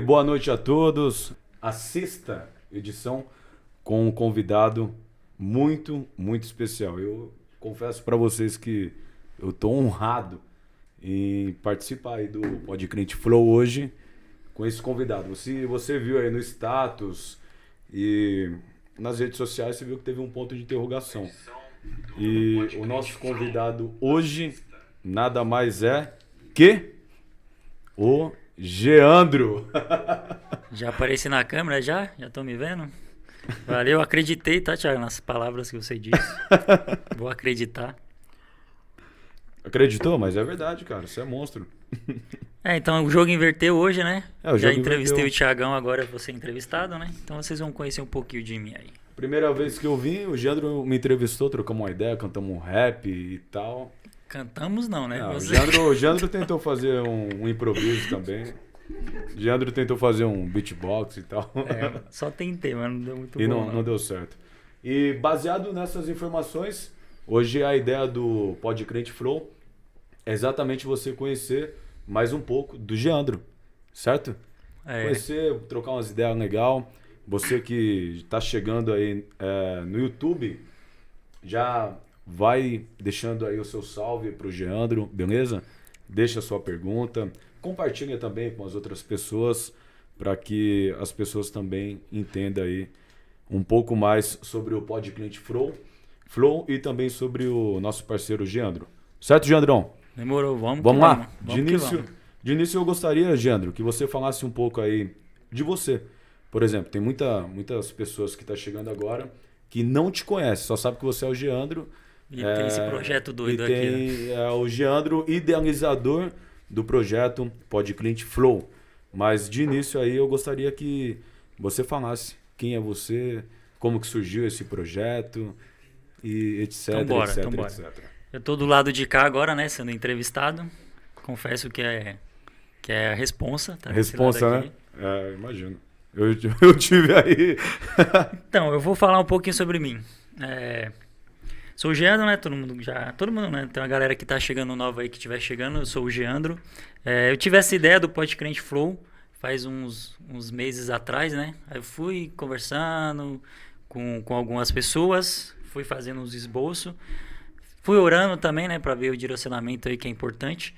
Boa noite a todos. A sexta edição com um convidado muito, muito especial. Eu confesso para vocês que eu tô honrado em participar aí do Podcrente Flow hoje com esse convidado. Você, você viu aí no status e nas redes sociais, você viu que teve um ponto de interrogação. E o nosso convidado hoje nada mais é que o Geandro. Já apareci na câmera já? Já estão me vendo? Valeu, acreditei, tá, Thiago, nas palavras que você disse. Vou acreditar. Acreditou? Mas é verdade, cara. Você é monstro. É, então o jogo inverteu hoje, né? É, Já entrevistei inverteu. o Thiagão, agora você entrevistado, né? Então vocês vão conhecer um pouquinho de mim aí. Primeira vez que eu vim, o Geandro me entrevistou, trocamos uma ideia, cantamos um rap e tal. Cantamos não, né? Ah, o, Você- Geandro, o Geandro tentou fazer um, um improviso também. O Geandro tentou fazer um beatbox e tal. É, só tentei, mas não deu muito e bom. não, não deu certo. E baseado nessas informações, hoje a ideia do Podcrente Flow é exatamente você conhecer mais um pouco do Geandro, certo? É, Conhecer, trocar umas ideias legal. Você que está chegando aí é, no YouTube, já vai deixando aí o seu salve para o Geandro, beleza? Deixa a sua pergunta. Compartilha também com as outras pessoas para que as pessoas também entendam aí um pouco mais sobre o Podclient Flow, Flow e também sobre o nosso parceiro Geandro. Certo, Geandrão? demorou, vamos Vamos lá? Vamos de, início, vamos. de início eu gostaria, Geandro, que você falasse um pouco aí de você. Por exemplo, tem muita, muitas pessoas que estão chegando agora que não te conhecem, só sabe que você é o Geandro. E tem esse projeto doido e aqui, né? tem, é, o Geandro, idealizador do projeto Podclient Flow. Mas de início aí eu gostaria que você falasse quem é você, como que surgiu esse projeto e etc, Então bora, etc, então bora. etc. Eu tô do lado de cá agora, né? Sendo entrevistado. Confesso que é, que é a responsa. Tá Responsa, né? É, imagino. Eu, eu tive aí. Então, eu vou falar um pouquinho sobre mim. É, sou o Geandro, né? Todo mundo já. Todo mundo, né? Tem uma galera que tá chegando nova aí que estiver chegando. Eu sou o Geandro. É, eu tive essa ideia do Podcrente Flow faz uns, uns meses atrás, né? Aí eu fui conversando com, com algumas pessoas, fui fazendo uns esboços. Fui orando também, né? Pra ver o direcionamento aí que é importante.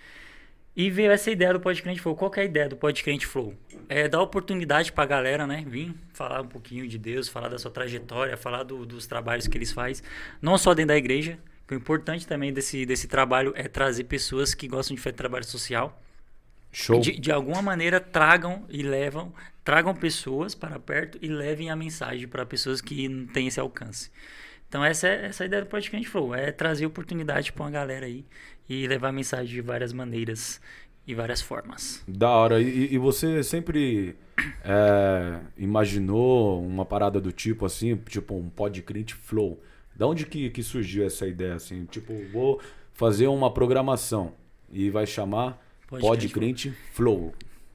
E veio essa ideia do Podcrente Flow. Qual que é a ideia do Podcrente Flow? É dar oportunidade pra galera, né? Vir falar um pouquinho de Deus, falar da sua trajetória, falar do- dos trabalhos que eles fazem. Não só dentro da igreja. que O importante também desse, desse trabalho é trazer pessoas que gostam de fazer trabalho social. Show. De, de alguma maneira tragam e levam, tragam pessoas para perto e levem a mensagem para pessoas que não têm esse alcance. Então essa é essa é a ideia do Podcast Flow, é trazer oportunidade para uma galera aí e levar a mensagem de várias maneiras e várias formas. Da hora. E, e você sempre é, imaginou uma parada do tipo assim, tipo um Podcrient Flow? Da onde que, que surgiu essa ideia assim? Tipo, vou fazer uma programação e vai chamar Podcrient Flow.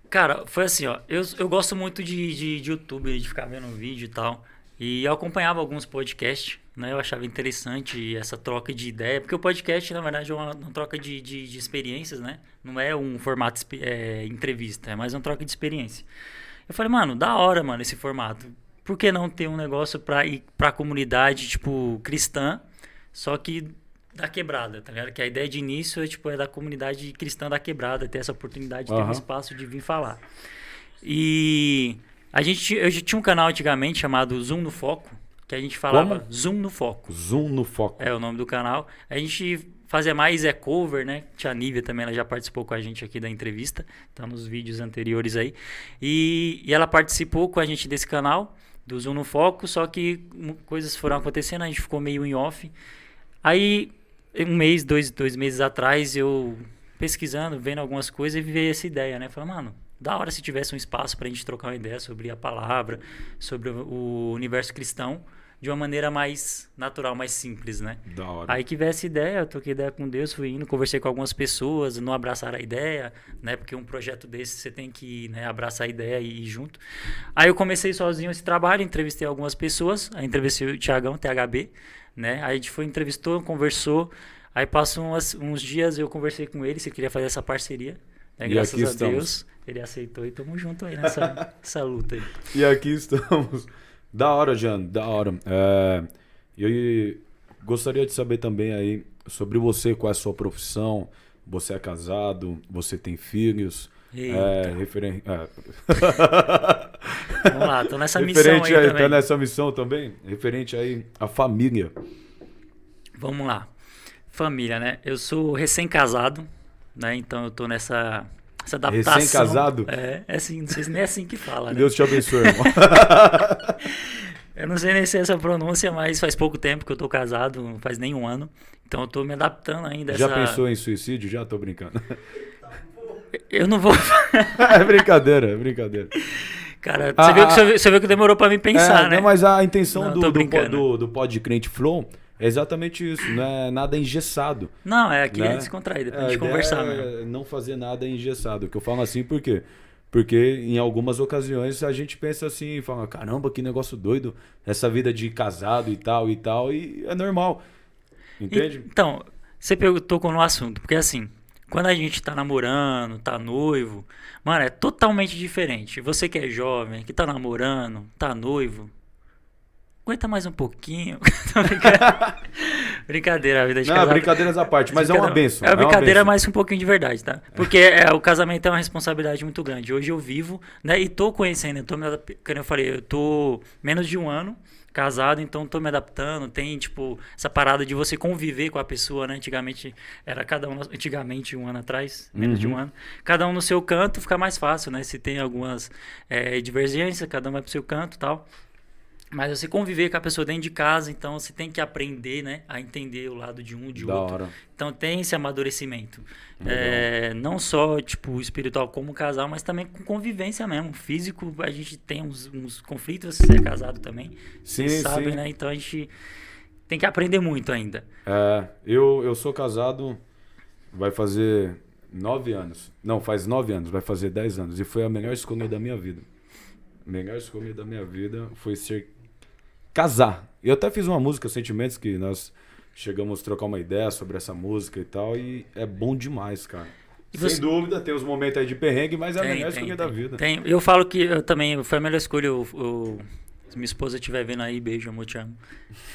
Cara, foi assim, ó. Eu, eu gosto muito de, de, de YouTube, de ficar vendo vídeo e tal. E eu acompanhava alguns podcasts, né? Eu achava interessante essa troca de ideia. Porque o podcast, na verdade, é uma, uma troca de, de, de experiências, né? Não é um formato é, entrevista, é mais uma troca de experiência. Eu falei, mano, da hora, mano, esse formato. Por que não ter um negócio pra ir pra comunidade, tipo, cristã, só que da quebrada, tá ligado? Que a ideia de início é, tipo, é da comunidade cristã da quebrada, ter essa oportunidade de ter um espaço de vir falar. E a gente, eu já tinha um canal antigamente chamado Zoom no Foco, que a gente falava Como? Zoom no Foco. Zoom no foco. É o nome do canal. A gente fazia mais é cover, né? Tia Nívia também, ela já participou com a gente aqui da entrevista, tá nos vídeos anteriores aí. E, e ela participou com a gente desse canal, do Zoom no Foco, só que coisas foram acontecendo, a gente ficou meio em off. Aí, um mês, dois, dois meses atrás, eu pesquisando, vendo algumas coisas e veio essa ideia, né? Falei, mano, da hora se tivesse um espaço pra gente trocar uma ideia sobre a palavra, sobre o universo cristão, de uma maneira mais natural, mais simples, né? Da hora. Aí que veio essa ideia, eu troquei ideia com Deus, fui indo, conversei com algumas pessoas, não abraçaram a ideia, né? Porque um projeto desse você tem que né, abraçar a ideia e ir junto. Aí eu comecei sozinho esse trabalho, entrevistei algumas pessoas, aí entrevistei o Thiagão, THB, né? Aí a gente foi, entrevistou, conversou, aí passou umas- uns dias eu conversei com ele, se queria fazer essa parceria, Né, E graças a. Deus, ele aceitou e tamo junto aí nessa, nessa luta aí. E aqui estamos. Da hora, Jean, da hora. É, e gostaria de saber também aí sobre você, qual é a sua profissão. Você é casado, você tem filhos. É, referen... é, Vamos lá, tô nessa missão referente aí aí, também. tá nessa missão também? Referente aí à família. Vamos lá. Família, né? Eu sou recém-casado, né? Então eu tô nessa essa adaptação. Recém-casado? É, é assim, não sei se nem é assim que fala, né? Deus te abençoe, irmão. Eu não sei nem se é essa pronúncia, mas faz pouco tempo que eu tô casado, não faz nem um ano. Então eu tô me adaptando ainda Já essa... pensou em suicídio? Já tô brincando. Eu não vou... é brincadeira, é brincadeira. Cara, Ah, você, viu que, ah, você, viu, que demorou pra mim pensar, É, né? não, mas a intenção Não, do, do, do, do Pod Crente Flow é exatamente isso. Não é nada engessado. Não, é aqui né? é descontraído, pra É, gente conversar é mesmo. não fazer nada engessado. Que eu falo assim por quê? Porque em algumas ocasiões a gente pensa assim, fala, caramba, que negócio doido, essa vida de casado e tal e tal, e é normal. Entende? Então, você tocou no assunto, porque assim, quando a gente tá namorando, tá noivo, mano, é totalmente diferente. Você que é jovem, que tá namorando, tá noivo, aguenta mais um pouquinho. Brincadeira, a vida de Não, casado. brincadeiras à parte, mas é uma benção. É uma brincadeira, benção. mas um pouquinho de verdade, tá? Porque é, o casamento é uma responsabilidade muito grande. Hoje eu vivo, né? E tô conhecendo, eu tô me como eu falei, eu tô menos de um ano casado, então tô me adaptando. Tem, tipo, essa parada de você conviver com a pessoa, né? Antigamente era cada um, antigamente, um ano atrás, menos de um Uhum. ano, cada um no seu canto fica mais fácil, né? Se tem algumas é, divergências, cada um vai pro seu canto e tal. Mas você conviver com a pessoa dentro de casa, então você tem que aprender, né? A entender o lado de um, de Da outro. hora. Então tem esse amadurecimento. É, não só, tipo, espiritual como casal, mas também com convivência mesmo. Físico, a gente tem uns, uns conflitos, você é casado também. Sim, Você sabe, sim. né? Então a gente tem que aprender muito ainda. É, eu, eu sou casado, vai fazer nove anos. Não, faz nove anos, vai fazer dez anos. E foi a melhor escolha da minha vida. A melhor escolha da minha vida foi ser casar. Eu até fiz uma música, Sentimentos, que nós chegamos a trocar uma ideia sobre essa música e tal. E é bom demais, cara. E Sem você- dúvida, tem os momentos aí de perrengue, mas é a Tem, melhor tem, escolha da tem. vida. Tem. Eu falo que eu também foi a melhor escolha. O, o- se minha esposa estiver vendo aí, beijo, amor, te amo.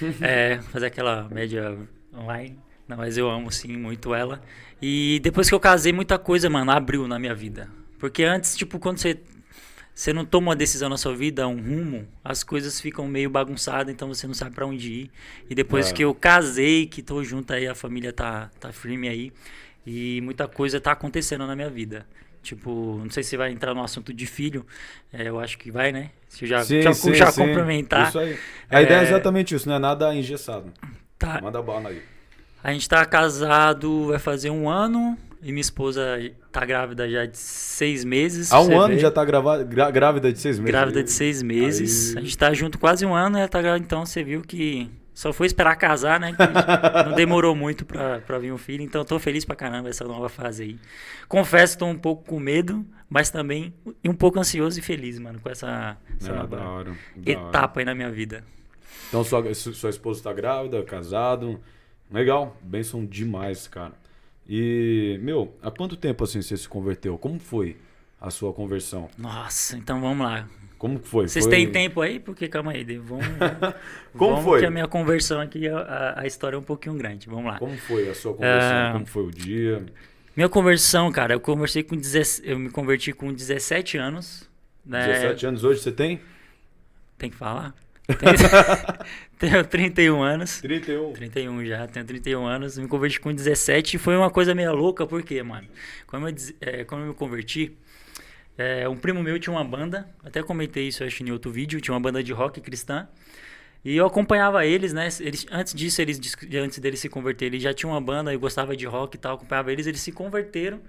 É, fazer aquela média online. Não, mas eu amo sim muito ela. E depois que eu casei, muita coisa, mano, abriu na minha vida. Porque antes, tipo, quando você, você não toma uma decisão na sua vida, um rumo, as coisas ficam meio bagunçadas, então você não sabe pra onde ir. E depois É. que eu casei, que tô junto aí, a família tá, tá firme aí. E muita coisa tá acontecendo na minha vida. Tipo, não sei se vai entrar no assunto de filho. é, eu acho que vai, né? Se eu já, Sim, já, sim, já sim. complementar. Isso aí. A ideia é É, exatamente isso, não é nada engessado. Tá, Manda bala aí. a gente tá casado, vai fazer um ano. E minha esposa tá grávida já de seis meses. Há um ano vê. já tá grava- gra- grávida de seis meses. Grávida de seis meses. Aí- A gente tá junto quase um ano, ela tá grávida, então você viu que só foi esperar casar, né? Não demorou muito pra, pra vir um filho, então eu tô feliz pra caramba essa nova fase aí. Confesso, tô um pouco com medo, mas também um pouco ansioso e feliz, mano, com essa, essa nova da hora. da hora. etapa aí na minha vida. Então sua, su- sua esposa tá grávida, casado. Legal, benção demais, cara. E, meu, há quanto tempo assim você se converteu? Como foi a sua conversão? Nossa, então vamos lá. Como foi? Vocês Foi- têm tempo aí? Porque calma aí, vamos. Como vamos foi? Que a minha conversão aqui, a- a, história é um pouquinho grande. Vamos lá. Como foi a sua conversão? Ah, Como foi o dia? Minha conversão, cara, eu conversei com 17, eu me converti com 17 anos. Né? 17 anos hoje você tem? Tem que falar? Tenho 31 anos. 31. 31 já, tenho 31 anos. Me converti com 17 e foi uma coisa meio louca, por quê, mano? Quando eu, é, quando eu me converti, é, um primo meu tinha uma banda, até comentei isso acho em outro vídeo, tinha uma banda de rock cristã. E eu acompanhava eles, né? Eles, antes disso, eles, antes deles se converterem, eles já tinham uma banda, eu gostava de rock e tal, acompanhava eles, eles se converteram.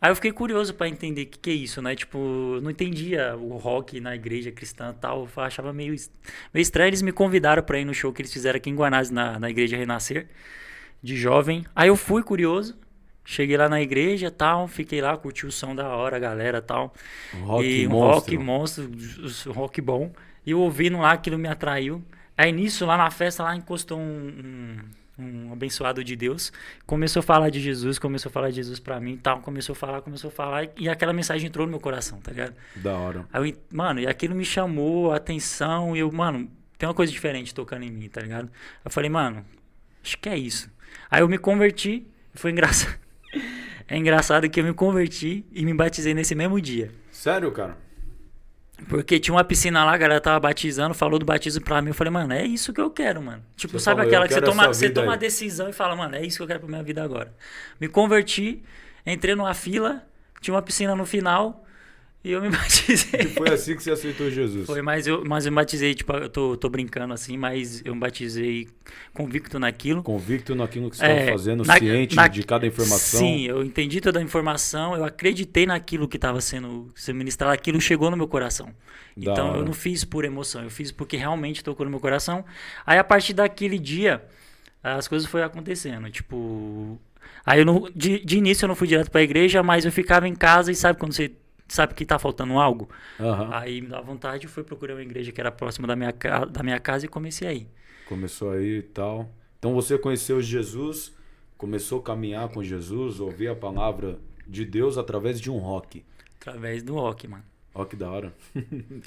Aí eu fiquei curioso pra entender o que, que é isso, né? Tipo, não entendia o rock na igreja cristã e tal. Eu achava meio, meio estranho. Eles me convidaram pra ir no show que eles fizeram aqui em Guanás, na, na igreja Renascer, de jovem. Aí eu fui curioso. Cheguei lá na igreja e tal, fiquei lá, curti o som da hora, a galera e tal. Rock e um monstro. rock monstro, rock bom. E eu ouvindo lá, aquilo me atraiu. Aí nisso, lá na festa, lá encostou um, um, um abençoado de Deus, começou a falar de Jesus, começou a falar de Jesus pra mim e tal, começou a falar, começou a falar, e aquela mensagem entrou no meu coração, tá ligado? Da hora. Aí, mano, e aquilo me chamou a atenção, e eu, mano, tem uma coisa diferente tocando em mim, tá ligado? Eu falei, mano, acho que é isso. Aí eu me converti, foi engraçado. É engraçado que eu me converti e me batizei nesse mesmo dia. Sério, cara? Porque tinha uma piscina lá, a galera tava batizando, falou do batismo pra mim. Eu falei, mano, é isso que eu quero, mano. Tipo, Você sabe falou, aquela que você toma, você toma a decisão e fala, mano, é isso que eu quero pra minha vida agora. Me converti, entrei numa fila, tinha uma piscina no final e eu me batizei. Foi assim que você aceitou Jesus. Foi, mas eu, mas eu me batizei, tipo, eu tô, tô brincando assim, mas eu me batizei convicto naquilo. Convicto naquilo que você É, estava fazendo, na- ciente na- de cada informação. Sim, eu entendi toda a informação, eu acreditei naquilo que estava sendo, sendo ministrado, aquilo chegou no meu coração. Da então hora. eu não fiz por emoção, eu fiz porque realmente tocou no meu coração. Aí a partir daquele dia, as coisas foram acontecendo, tipo... Aí eu não, de, de início eu não fui direto para a igreja, mas eu ficava em casa e sabe quando você sabe que tá faltando algo? Aham. Aí me dá vontade, fui procurar uma igreja que era próxima da minha, da minha casa e comecei aí. Começou aí e tal. Então você conheceu Jesus, começou a caminhar com Jesus, ouvir a palavra de Deus através de um rock. Através do rock, mano. Que da hora.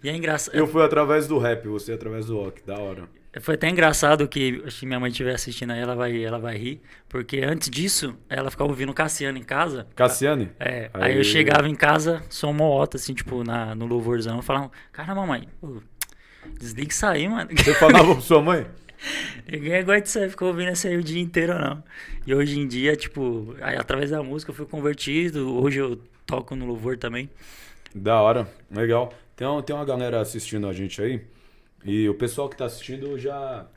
E é engraçado. Eu fui através do rap, você através do rock. Da hora. Foi até engraçado que acho que minha mãe estiver assistindo aí, ela vai, ela vai rir. Porque antes disso, ela ficava ouvindo Cassiano em casa. Cassiane? É, aí, Aí- eu chegava em casa, som moota, assim, tipo, na, no louvorzão, falava, cara, mamãe, pô, desliga isso aí, mano. Você falava pra sua mãe? Ninguém gosta disso aí, ficou ouvindo isso aí o dia inteiro, não. E hoje em dia, tipo, aí, através da música eu fui convertido, hoje eu toco no louvor também. Da hora, legal. Tem, tem uma galera assistindo a gente aí. E o pessoal que tá assistindo já,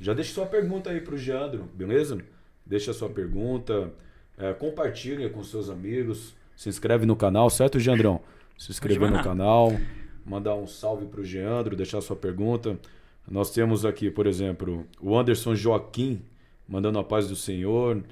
já deixa sua pergunta aí pro Geandro, beleza? Deixa sua pergunta, é, compartilha com seus amigos, se inscreve no canal, certo, Geandrão? Se inscrever no canal, mandar um salve pro Geandro, deixar sua pergunta. Nós temos aqui, por exemplo, o Anderson Joaquim, mandando a paz do Senhor.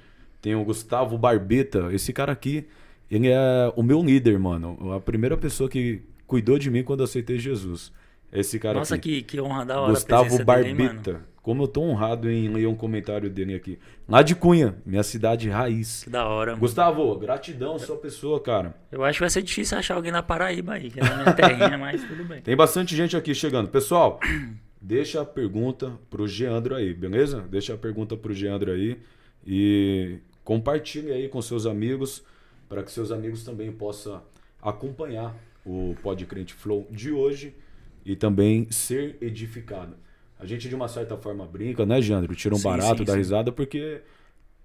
Tem o Gustavo Barbeta, esse cara aqui, ele é o meu líder, mano. A primeira pessoa que cuidou de mim quando aceitei Jesus. Esse cara Nossa, aqui. que, que honra da hora Gustavo presença dele. Como eu tô honrado em ler um comentário dele aqui. Lá de Cunha, minha cidade raiz. Que da hora, mano. Gustavo, gratidão, sua pessoa, cara. Eu acho que vai ser difícil achar alguém na Paraíba aí, que é na minha terrinha, mas tudo bem. Tem bastante gente aqui chegando. Pessoal, deixa a pergunta pro Geandro aí, beleza? Deixa a pergunta pro Geandro aí e compartilhe aí com seus amigos para que seus amigos também possam acompanhar o Pod Crente Flow de hoje e também ser edificado. A gente de uma certa forma brinca, né, Geandro? Tira um Sim, barato sim, da sim. risada porque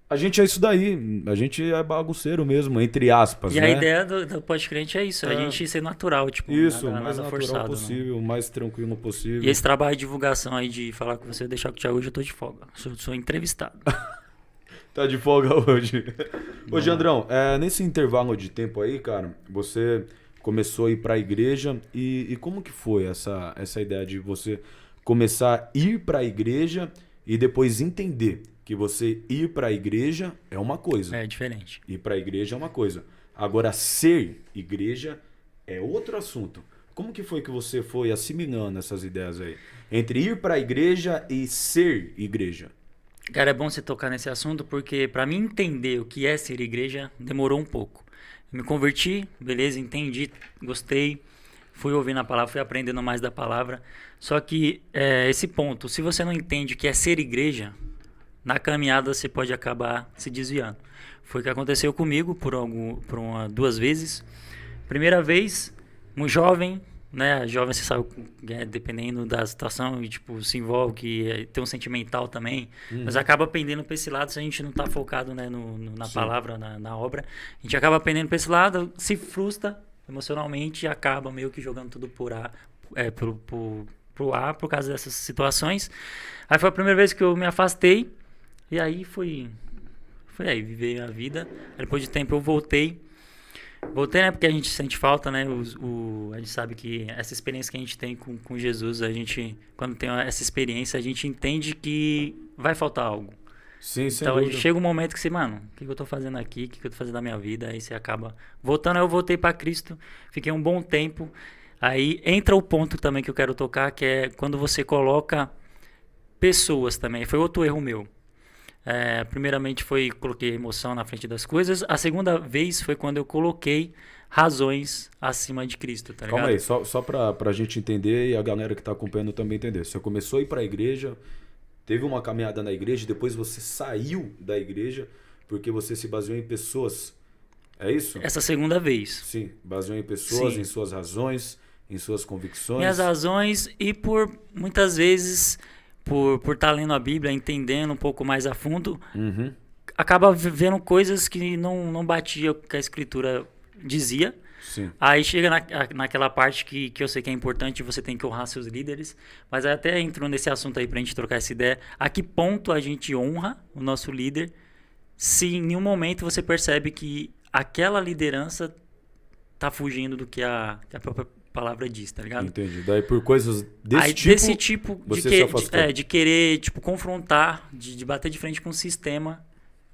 a gente é isso daí, a gente é bagunceiro mesmo, entre aspas, E né? a ideia do, do podcast é isso, É. a gente ser natural, tipo, Isso, nada, mais nada natural forçado. não. possível, o mais tranquilo possível. E esse trabalho de divulgação aí de falar com você, deixar com o Thiago hoje, eu tô de folga. Sou, sou entrevistado. Tá de folga hoje. Ô, Jandrão, é, nesse intervalo de tempo aí, cara, você começou a ir pra igreja e, e como que foi essa, essa ideia de você começar a ir pra igreja e depois entender que você ir pra igreja é uma coisa, É diferente. ir pra igreja é uma coisa. Agora, ser igreja é outro assunto. Como que foi que você foi assimilando essas ideias aí? Entre ir pra igreja e ser igreja. Cara, é bom você tocar nesse assunto porque pra mim entender o que é ser igreja demorou um pouco. Me converti, beleza, entendi, gostei, fui ouvindo a palavra, fui aprendendo mais da palavra. Só que é, esse ponto, se você não entende o que é ser igreja, na caminhada você pode acabar se desviando. Foi o que aconteceu comigo por, algum, por uma, duas vezes. Primeira vez, um jovem, né? Jovem, você sabe, é, dependendo da situação, e, tipo, se envolve, que é, tem um sentimental também, mas acaba pendendo para esse lado se a gente não tá focado né, no, no- na Sim. palavra, na, na obra. A gente acaba pendendo para esse lado, se frustra emocionalmente e acaba meio que jogando tudo por ar, é, pro, pro, pro ar por causa dessas situações. Aí foi a primeira vez que eu me afastei, e aí fui, fui aí, viver a vida. Depois de tempo eu voltei. Voltei, né? Porque a gente sente falta, né? Os- O, a gente sabe que essa experiência que a gente tem com, com Jesus, a gente, quando tem essa experiência, a gente entende que vai faltar algo. Sim, sem então dúvida. chega um momento que você, mano, o que, que eu tô fazendo aqui? O que, que eu tô fazendo na minha vida? Aí você acaba voltando. Aí eu voltei para Cristo, fiquei um bom tempo. Aí entra o ponto também que eu quero tocar, que é quando você coloca pessoas também. Foi outro erro meu. É, primeiramente foi coloquei emoção na frente das coisas. A segunda vez foi quando eu coloquei razões acima de Cristo, tá ligado? Calma aí, só, só pra, pra gente entender e a galera que tá acompanhando também entender. Você começou a ir pra igreja, teve uma caminhada na igreja, depois você saiu da igreja porque você se baseou em pessoas. É isso? Essa segunda vez. Sim, baseou em pessoas, Sim. em suas razões, em suas convicções. Minhas razões e por muitas vezes por por estar lendo a Bíblia, entendendo um pouco mais a fundo, Uhum. acaba vendo coisas que não não batia com o que a escritura dizia. Sim. Aí chega na, naquela parte que, que eu sei que é importante, você tem que honrar seus líderes. Mas até entrou nesse assunto aí pra gente trocar essa ideia. A que ponto a gente honra o nosso líder se em nenhum momento você percebe que aquela liderança tá fugindo do que a, a própria palavra diz, tá ligado? Entendi. Daí por coisas desse Aí, tipo. desse tipo de, que- se de- é, de querer tipo confrontar, de, de bater de frente com o sistema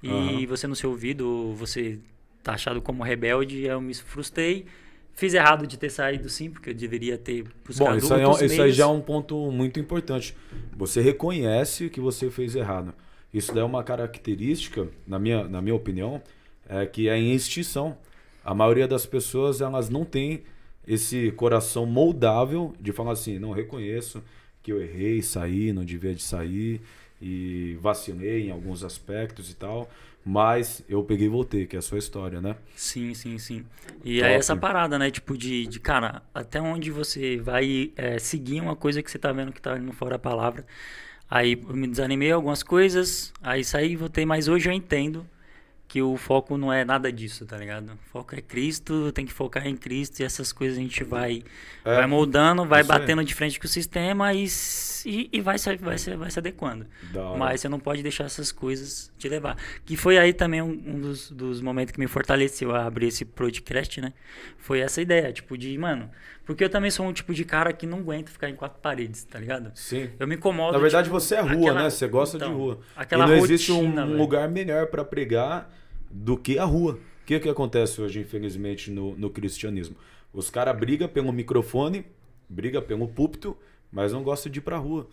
e Aham. você não ser ouvido, você tá achado como rebelde, eu me frustrei. Fiz errado de ter saído sim, porque eu deveria ter buscado Bom, isso aí, é isso aí já é um ponto muito importante. Você reconhece que você fez errado. Isso daí é uma característica, na minha, na minha opinião, é que é em extinção. A maioria das pessoas, elas não tem esse coração moldável de falar assim, não, reconheço que eu errei, saí, não devia de sair e vacilei em alguns aspectos e tal, mas eu peguei e voltei, que é a sua história, né? Sim, sim, sim. E Top. é essa parada, né? Tipo, de, de cara, até onde você vai é, seguir uma coisa que você tá vendo que tá indo fora a palavra. Aí eu me desanimei algumas coisas, aí saí e voltei, mas hoje eu entendo que o foco não é nada disso, tá ligado? O foco é Cristo, tem que focar em Cristo e essas coisas a gente vai, É, vai moldando, vai batendo de frente com o sistema e, e, e vai, se, vai, se, vai se adequando. Mas você não pode deixar essas coisas te levar. Que foi aí também um, um dos, dos momentos que me fortaleceu a abrir esse podcast, né? Foi essa ideia, tipo, de, mano. Porque eu também sou um tipo de cara que não aguenta ficar em quatro paredes, tá ligado? Sim. Eu me incomodo. Na verdade, tipo, você é rua, aquela- né? Você gosta de então, rua. Aquela e não existe um, rotina, velho. lugar melhor para pregar do que a rua. O que, que acontece hoje, infelizmente, no, no cristianismo? Os caras brigam pelo microfone, brigam pelo púlpito, mas não gostam de ir pra rua.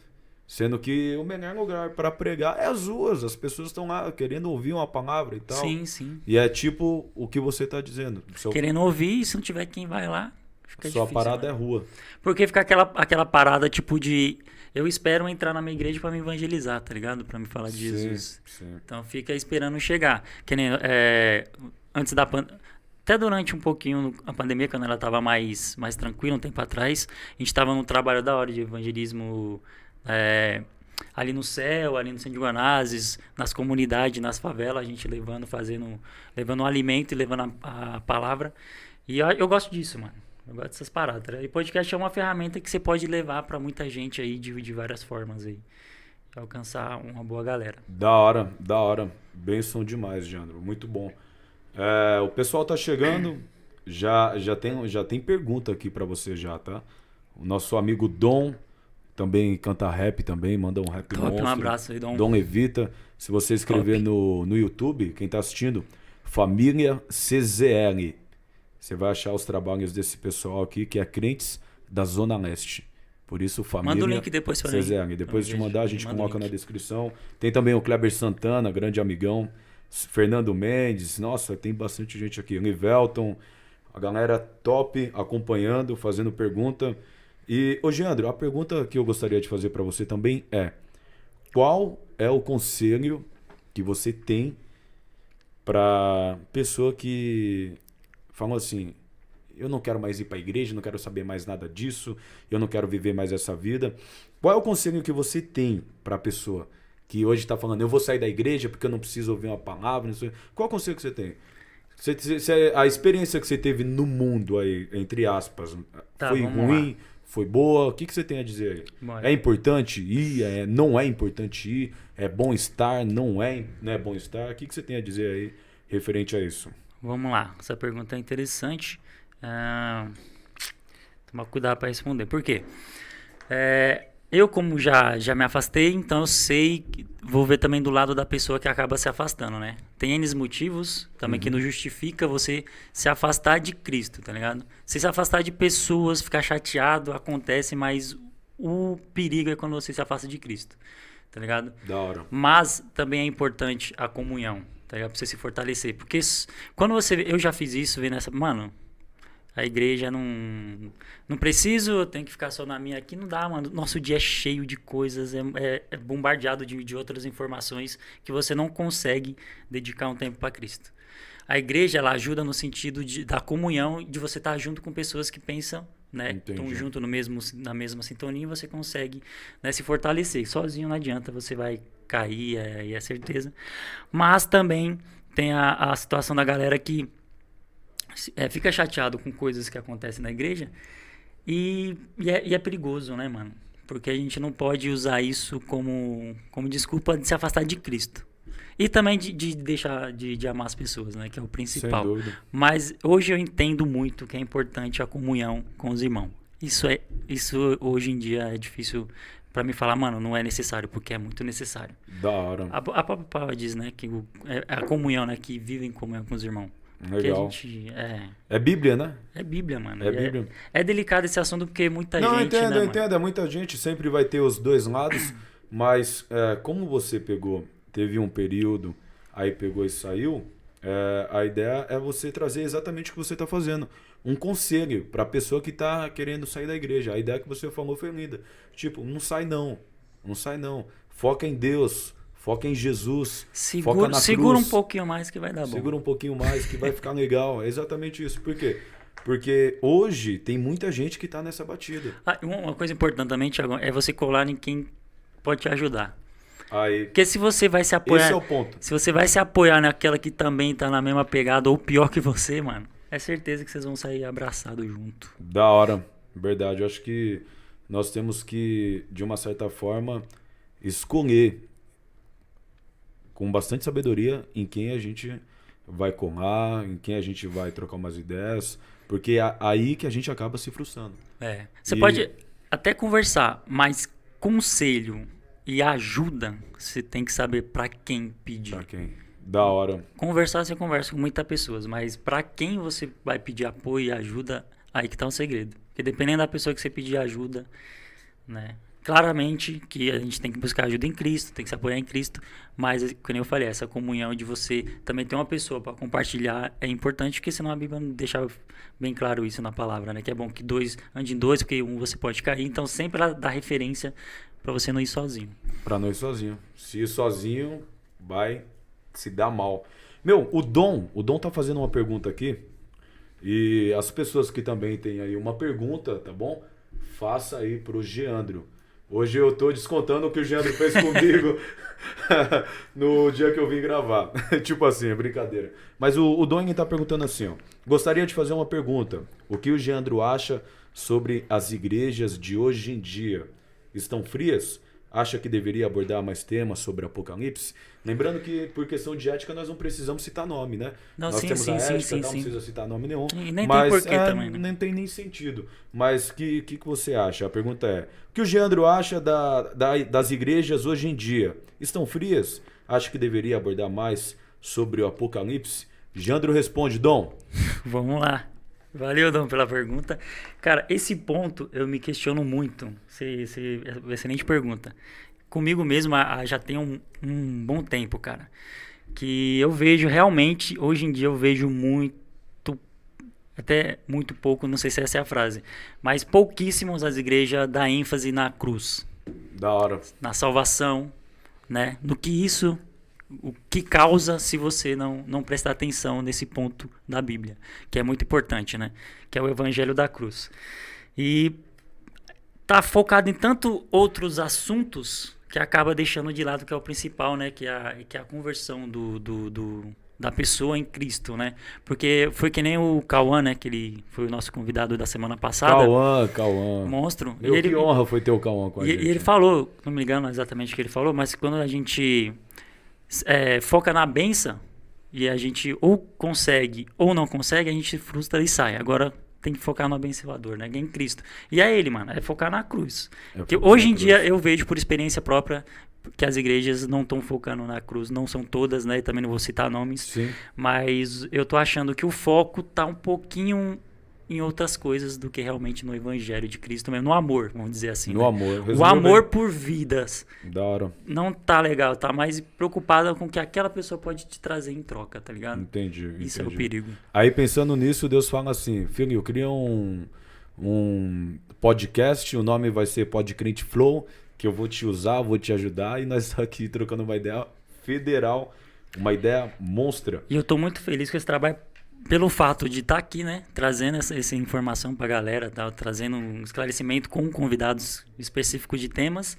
Sendo que o melhor lugar para pregar é as ruas. As pessoas estão lá querendo ouvir uma palavra e tal. Sim, sim. E é tipo o que você tá dizendo. Seu, Querendo ouvir, e se não tiver quem vai lá, fica sua difícil. parada né? é rua. Porque fica aquela, aquela parada, tipo, de. Eu espero entrar na minha igreja pra me evangelizar, tá ligado? Pra me falar de Sim, Jesus. sim. Então fica esperando chegar. Que nem é, antes da pandemia. Até durante um pouquinho a pandemia, quando ela tava mais, mais tranquila, um tempo atrás, a gente tava num trabalho da hora de evangelismo é, ali no céu, ali no centro de Guanazes, nas comunidades, nas favelas, a gente levando, fazendo, levando um alimento e levando a, a palavra. E eu, eu gosto disso, mano. Eu gosto dessas paradas. ligado? E podcast é uma ferramenta que você pode levar pra muita gente aí de, de várias formas aí. E alcançar uma boa galera. Da hora, da hora. Benção demais, Jandro. Muito bom. É, o pessoal tá chegando. Já, já, tem, já tem pergunta aqui pra você já, tá? O nosso amigo Dom também canta rap também, manda um rap Top, monstro. um abraço aí, Dom. Dom Levita. Se você escrever Top. no, no YouTube, quem tá assistindo, Família CZL. Você vai achar os trabalhos desse pessoal aqui, que é crentes da Zona Leste. Por isso, família. Manda o link depois pra mim. CZL. Depois de mandar, a gente manda coloca na descrição. Tem também o Kleber Santana, grande amigão. Fernando Mendes, nossa, tem bastante gente aqui. Livelton, a galera top acompanhando, fazendo pergunta. E, ô Geandro, a pergunta que eu gostaria de fazer para você também é: qual é o conselho que você tem para pessoa que fala assim: eu não quero mais ir para a igreja, não quero saber mais nada disso, eu não quero viver mais essa vida. Qual é o conselho que você tem para a pessoa que hoje está falando: eu vou sair da igreja porque eu não preciso ouvir uma palavra? Qual é o conselho que você tem? Você- você- a experiência que você teve no mundo aí, entre aspas, Tá, foi ruim? Foi boa? O que, que você tem a dizer aí? Bora. É importante ir? É, não é importante ir? É bom estar? Não é, não é bom estar? O que, que você tem a dizer aí referente a isso? Vamos lá, essa pergunta é interessante. Ah, tomar cuidado para responder. Por quê? É, eu, como já, já me afastei, então eu sei, que- vou ver também do lado da pessoa que acaba se afastando, né? Tem N motivos também que não justifica você se afastar de Cristo, tá ligado? Você se afastar de pessoas, ficar chateado, acontece, mas o perigo é quando você se afasta de Cristo. tá ligado? Da hora. Mas também é importante a comunhão, tá ligado? Pra você se fortalecer. Porque quando você. Eu já fiz isso, vendo essa. Mano, a igreja não. Não preciso, eu tenho que ficar só na minha aqui. Não dá, mano. Nosso dia é cheio de coisas, é, é- é bombardeado de, de outras informações que você não consegue dedicar um tempo para Cristo. A igreja, ela ajuda no sentido de, da comunhão, de você estar junto com pessoas que pensam, né? Estão junto no mesmo, na mesma sintonia e você consegue né, se fortalecer. Sozinho não adianta, você vai cair, é, é certeza. Mas também tem a, a situação da galera que é, fica chateado com coisas que acontecem na igreja e, e, é, e é perigoso, né, mano? Porque a gente não pode usar isso como, como desculpa de se afastar de Cristo. E também de, de deixar de, de amar as pessoas, né? Que é o Sem principal. dúvida. Mas hoje eu entendo muito que é importante a comunhão com os irmãos. Isso é, isso hoje em dia é difícil pra me falar, mano, não é necessário, porque é muito necessário. Da hora. A, a própria palavra diz, né, que o, é a comunhão, né, que vive em comunhão com os irmãos. Legal. gente é, É Bíblia, né? é Bíblia, mano. É Bíblia. É, delicado esse assunto porque muita Não, gente, entendo, né, entendo. É muita gente, sempre vai ter os dois lados. Mas é, como você pegou, teve um período, aí pegou e saiu, é, a ideia é você trazer exatamente o que você está fazendo. Um conselho para a pessoa que está querendo sair da igreja. A ideia que você falou foi linda. Tipo, não sai não. Não sai não. Foca em Deus. Foca em Jesus. foca Segura, na segura um cruz. pouquinho mais que vai dar bom. Segura um pouquinho mais que vai ficar legal. É exatamente isso. Por quê? Porque hoje tem muita gente que tá nessa batida. Ah, uma uma coisa importante também, Thiago, é você colar em quem pode te ajudar. Aí, Porque se você vai se apoiar. esse é o ponto. Se você vai se apoiar naquela que também tá na mesma pegada ou pior que você, mano, é certeza que vocês vão sair abraçados junto. Da hora. Verdade. Eu acho que nós temos que, de uma certa forma, escolher com bastante sabedoria em quem a gente vai colar, em quem a gente vai trocar umas ideias. Porque é aí que a gente acaba se frustrando. É. Você E- pode até conversar, mas conselho e ajuda, você tem que saber pra quem pedir. Pra quem? Da hora. Conversar, você conversa com muitas pessoas, mas pra quem você vai pedir apoio e ajuda, aí que tá o segredo. Porque dependendo da pessoa que você pedir ajuda, né? Claramente que a gente tem que buscar ajuda em Cristo, tem que se apoiar em Cristo, mas, como eu falei, essa comunhão de você também ter uma pessoa para compartilhar é importante, porque senão a Bíblia não deixa bem claro isso na palavra, né? Que é bom que dois andem em dois, porque um você pode cair, então sempre ela dá referência para você não ir sozinho. Pra não ir sozinho. Se ir sozinho, vai se dar mal. Meu, o Dom, o Dom tá fazendo uma pergunta aqui. E as pessoas que também têm aí uma pergunta, tá bom? Faça aí pro Geandro. Hoje eu tô descontando o que o Geandro fez comigo no dia que eu vim gravar. tipo assim, é brincadeira. Mas o, o Dom tá perguntando assim, ó. Gostaria de fazer uma pergunta. O que o Geandro acha sobre as igrejas de hoje em dia? Estão frias? Acha que deveria abordar mais temas sobre Apocalipse? Lembrando que, por questão de ética, nós não precisamos citar nome, né? Não, nós sim, temos sim, a ética, sim, não sim. precisa citar nome nenhum. E nem tem mas, porquê é, também, né? Nem tem nem sentido. Mas o que, que, que você acha? A pergunta é: o que o Geandro acha da, da- das igrejas hoje em dia? Estão frias? Acha que deveria abordar mais sobre o Apocalipse? Geandro responde: Dom. Vamos lá. Valeu, Dom, pela pergunta. Cara, esse ponto eu me questiono muito. Você, você, excelente pergunta. Comigo mesmo já tem um, um bom tempo, cara. Que eu vejo realmente, hoje em dia eu vejo muito, até muito pouco, não sei se essa é a frase, mas pouquíssimos as igrejas dá ênfase na cruz, Da hora. na salvação, né? No que isso, o que causa se você não, não prestar atenção nesse ponto da Bíblia, que é muito importante, né? Que é o Evangelho da Cruz. E tá focado em tanto outros assuntos que acaba deixando de lado o que é o principal, né? Que é a, que é a conversão do, do, do- da pessoa em Cristo, né? Porque foi que nem o Cauã, né? Que ele foi o nosso convidado da semana passada. Cauã, Cauã. Monstro. Meu, e ele, que honra foi ter o Cauã com a e, gente. e ele falou, não me engano exatamente o que ele falou, mas quando a gente é, foca na benção e a gente ou consegue ou não consegue, a gente frustra e sai. Agora tem que focar no abençoador, né? Em Cristo. E é ele, mano, é focar na cruz. É Que hoje em dia cruz. eu vejo por experiência própria que as igrejas não estão focando na cruz, não são todas, né? Também não vou citar nomes, Sim. mas eu tô achando que o foco tá um pouquinho em outras coisas do que realmente no evangelho de Cristo mesmo, no amor, vamos dizer assim. No né? amor. O amor bem. por vidas Da hora. não tá legal, tá mais preocupada com o que aquela pessoa pode te trazer em troca, tá ligado? Entendi. Isso é o entendi. perigo. Aí pensando nisso, Deus fala assim, filho, cria um, um podcast, o nome vai ser Podcrente Flow, que eu vou te usar, vou te ajudar, e nós aqui trocando uma ideia federal, uma ideia monstra. E eu tô muito feliz com esse trabalho pelo fato de estar aqui, né? Trazendo essa, essa informação pra galera, tá? trazendo um esclarecimento com convidados específicos de temas.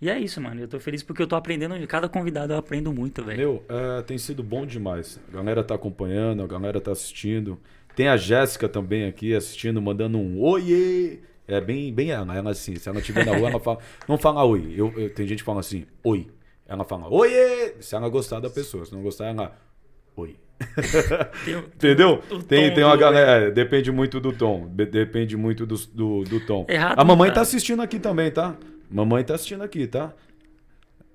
E é isso, mano. Eu tô feliz porque eu tô aprendendo. Cada convidado eu aprendo muito, velho. Meu, é, tem sido bom demais. A galera tá acompanhando, a galera tá assistindo. Tem a Jéssica também aqui assistindo, mandando um oiê. É bem, bem ela, ela assim, se ela estiver na rua, ela fala, não fala oi. Eu, eu- tem gente que fala assim, oi. Ela fala, oiê, se ela gostar da pessoa. Se não gostar, ela, oi. Tem Entendeu? o Tem, tem uma do- galera. é, depende muito do tom. de- depende muito do, do, do tom. Errado a mamãe não tá tá. assistindo aqui também, tá? Mamãe tá assistindo aqui, tá?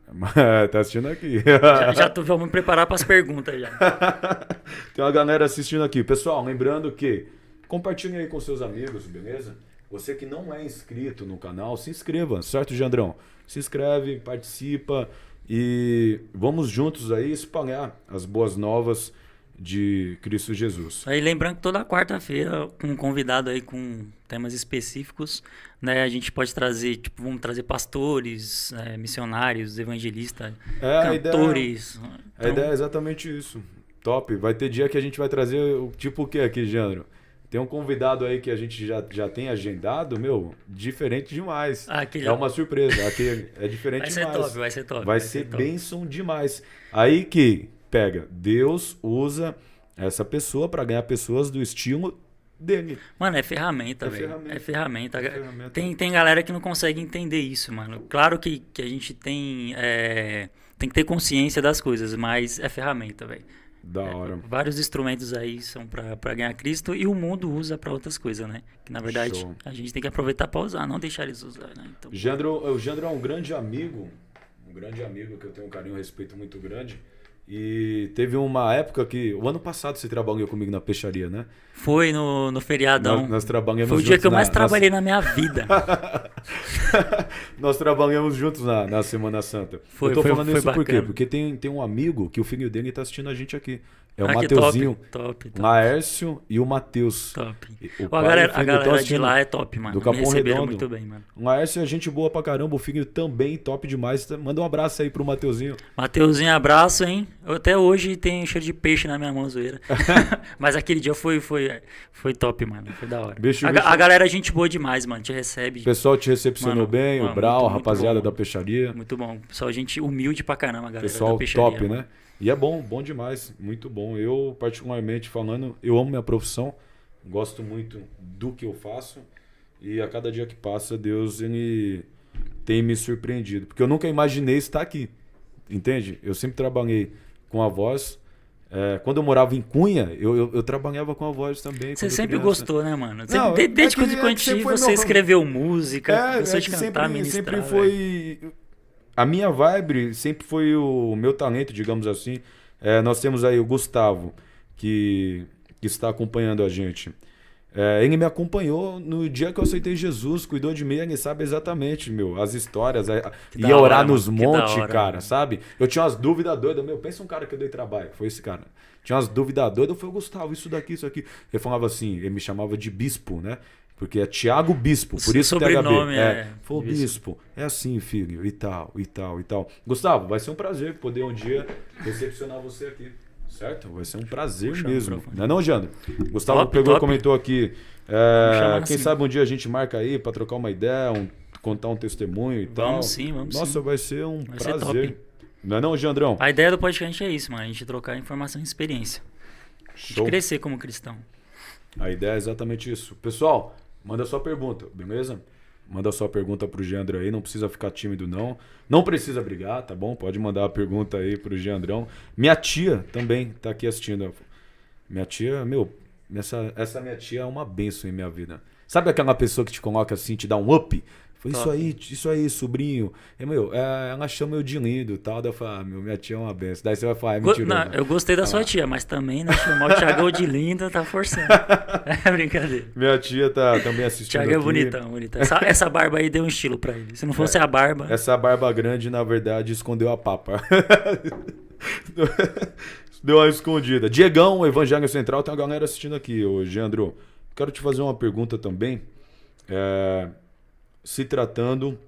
tá assistindo aqui. Já, já tô, vamos preparar pras perguntas já. Tem uma galera assistindo aqui. Pessoal, lembrando que compartilhem aí com seus amigos, beleza? Você que não é inscrito no canal, se inscreva, certo, Jandrão? Se inscreve, participa e vamos juntos aí espalhar as boas novas de Cristo Jesus. Aí lembrando que toda quarta-feira, com um convidado aí com temas específicos, né? A gente pode trazer, tipo, vamos trazer pastores, eh, missionários, evangelistas, É, a ideia- cantores. A Então, ideia é exatamente isso. Top. Vai ter dia que a gente vai trazer o tipo o que aqui, Jandro? Tem um convidado aí que a gente já, já tem agendado, meu, diferente demais. Aquele- É uma surpresa. Aqui é diferente vai ser demais. top, vai ser top. Vai ser top. bênção demais. Aí que pega, Deus usa essa pessoa para ganhar pessoas do estilo dele. Mano, é ferramenta, É velho. ferramenta. É ferramenta. É ferramenta. Tem, tem galera que não consegue entender isso, mano. Claro que, que a gente tem, é, tem que ter consciência das coisas, mas é ferramenta, velho. Da hora. Vários instrumentos aí são pra pra ganhar Cristo e o mundo usa pra outras coisas, né? Que na verdade Show. a gente tem que aproveitar pra usar, não deixar eles usar, né? Então, Jandro, o Jandro é um grande amigo, um grande amigo que eu tenho um carinho e um respeito muito grande. E teve uma época que. O ano passado você trabalhou comigo na peixaria, né? foi no, no feriadão. Nós, nós trabalhamos foi o dia que eu mais na- trabalhei na minha vida. nós trabalhamos juntos na, na Semana Santa. Foi- eu tô foi- falando foi isso por quê? bacana. Porque tem, tem um amigo que o filho dele tá assistindo a gente aqui. É o Ah, Mateuzinho, Top, top, o top. Laércio e o Matheus. top. O a o galera, a galera tão de assistindo. lá é top, mano. Do Me Capão receberam Redondo. muito bem, mano. O Laércio é gente boa pra caramba, o filho também top demais. Manda um abraço aí pro Mateuzinho. Mateuzinho, abraço, hein? Eu Até hoje tem cheiro de peixe na minha mão, zoeira. Mas aquele dia foi, foi, foi top, mano. Foi da hora. Bicho, a, bicho. a galera é gente boa demais, mano. Te recebe. O pessoal te recepcionou Mano, bem, o mano, Brau, muito, rapaziada da peixaria. Muito bom. Pessoal, gente humilde pra caramba, galera. Pessoal top, mano. né? E é bom, bom demais, muito bom. Eu, particularmente falando, eu amo minha profissão, gosto muito do que eu faço e a cada dia que passa, Deus ele tem me surpreendido, porque eu nunca imaginei estar aqui, entende? Eu sempre trabalhei com a voz. É, quando eu morava em Cunha, eu, eu, eu trabalhava com a voz também. Você sempre criança. gostou, né, mano? Você- Não, de- é desde que- quando é que você meu- escreveu música, É, gostou é de cantar, sempre, sempre foi. A minha vibe sempre foi o meu talento, digamos assim. É, nós temos aí o Gustavo, que, que está acompanhando a gente. É, ele me acompanhou no dia que eu aceitei Jesus, cuidou de mim, ele sabe exatamente, meu, as histórias. a- Que da ia orar hora, nos montes, cara, sabe? Eu tinha umas dúvidas doidas, meu, pensa um cara que eu dei trabalho, foi esse cara. Tinha umas dúvidas doidas, eu falei, Gustavo, isso daqui, isso aqui. Ele falava assim, ele me chamava de bispo, né? Porque é Tiago Bispo, por O isso que sobrenome THB. é Falou, bispo. bispo, é assim, filho, e tal, e tal, e tal. Gustavo, vai ser um prazer poder um dia recepcionar você aqui. Certo? Vai ser um prazer Puxa o mesmo. Não é não, Jandro? Gustavo Top, pegou top. comentou aqui. Vamos é, quem assim. sabe um dia a gente marca aí pra trocar uma ideia, um- contar um testemunho e tal. Vamos sim, vamos Nossa, sim. vai ser um Vai ser prazer. top. Não é não, Jandrão? A ideia do podcast é isso, mano. A gente trocar informação e experiência. A gente Show. crescer como cristão. A ideia é exatamente isso. Pessoal, manda sua pergunta, beleza? Manda sua pergunta pro Geandro aí, não precisa ficar tímido não. Não precisa brigar, tá bom? Pode mandar a pergunta aí pro Geandrão. Minha tia também tá aqui assistindo. Minha tia, meu, essa, essa minha tia é uma benção em minha vida. Sabe aquela pessoa que te coloca assim, te dá um up? Falei, isso aí, isso aí, sobrinho. E, meu, é, ela chama eu de lindo e tal. Daí eu falei, ah, meu, minha tia é uma benção. Daí você vai falar, é mentira. Não, eu gostei da sua tia, mas também, né, chamar o Thiago de lindo tá forçando. é brincadeira. Minha tia tá também assistindo Thiago é bonitão, bonitão. Essa, essa barba aí deu um estilo pra ele. Se não fosse é, a barba... Essa barba grande, na verdade, escondeu a papa. Deu uma escondida. Diegão, Evangelho Central, tem uma galera assistindo aqui, hoje, Andro. Quero te fazer uma pergunta também. É se tratando,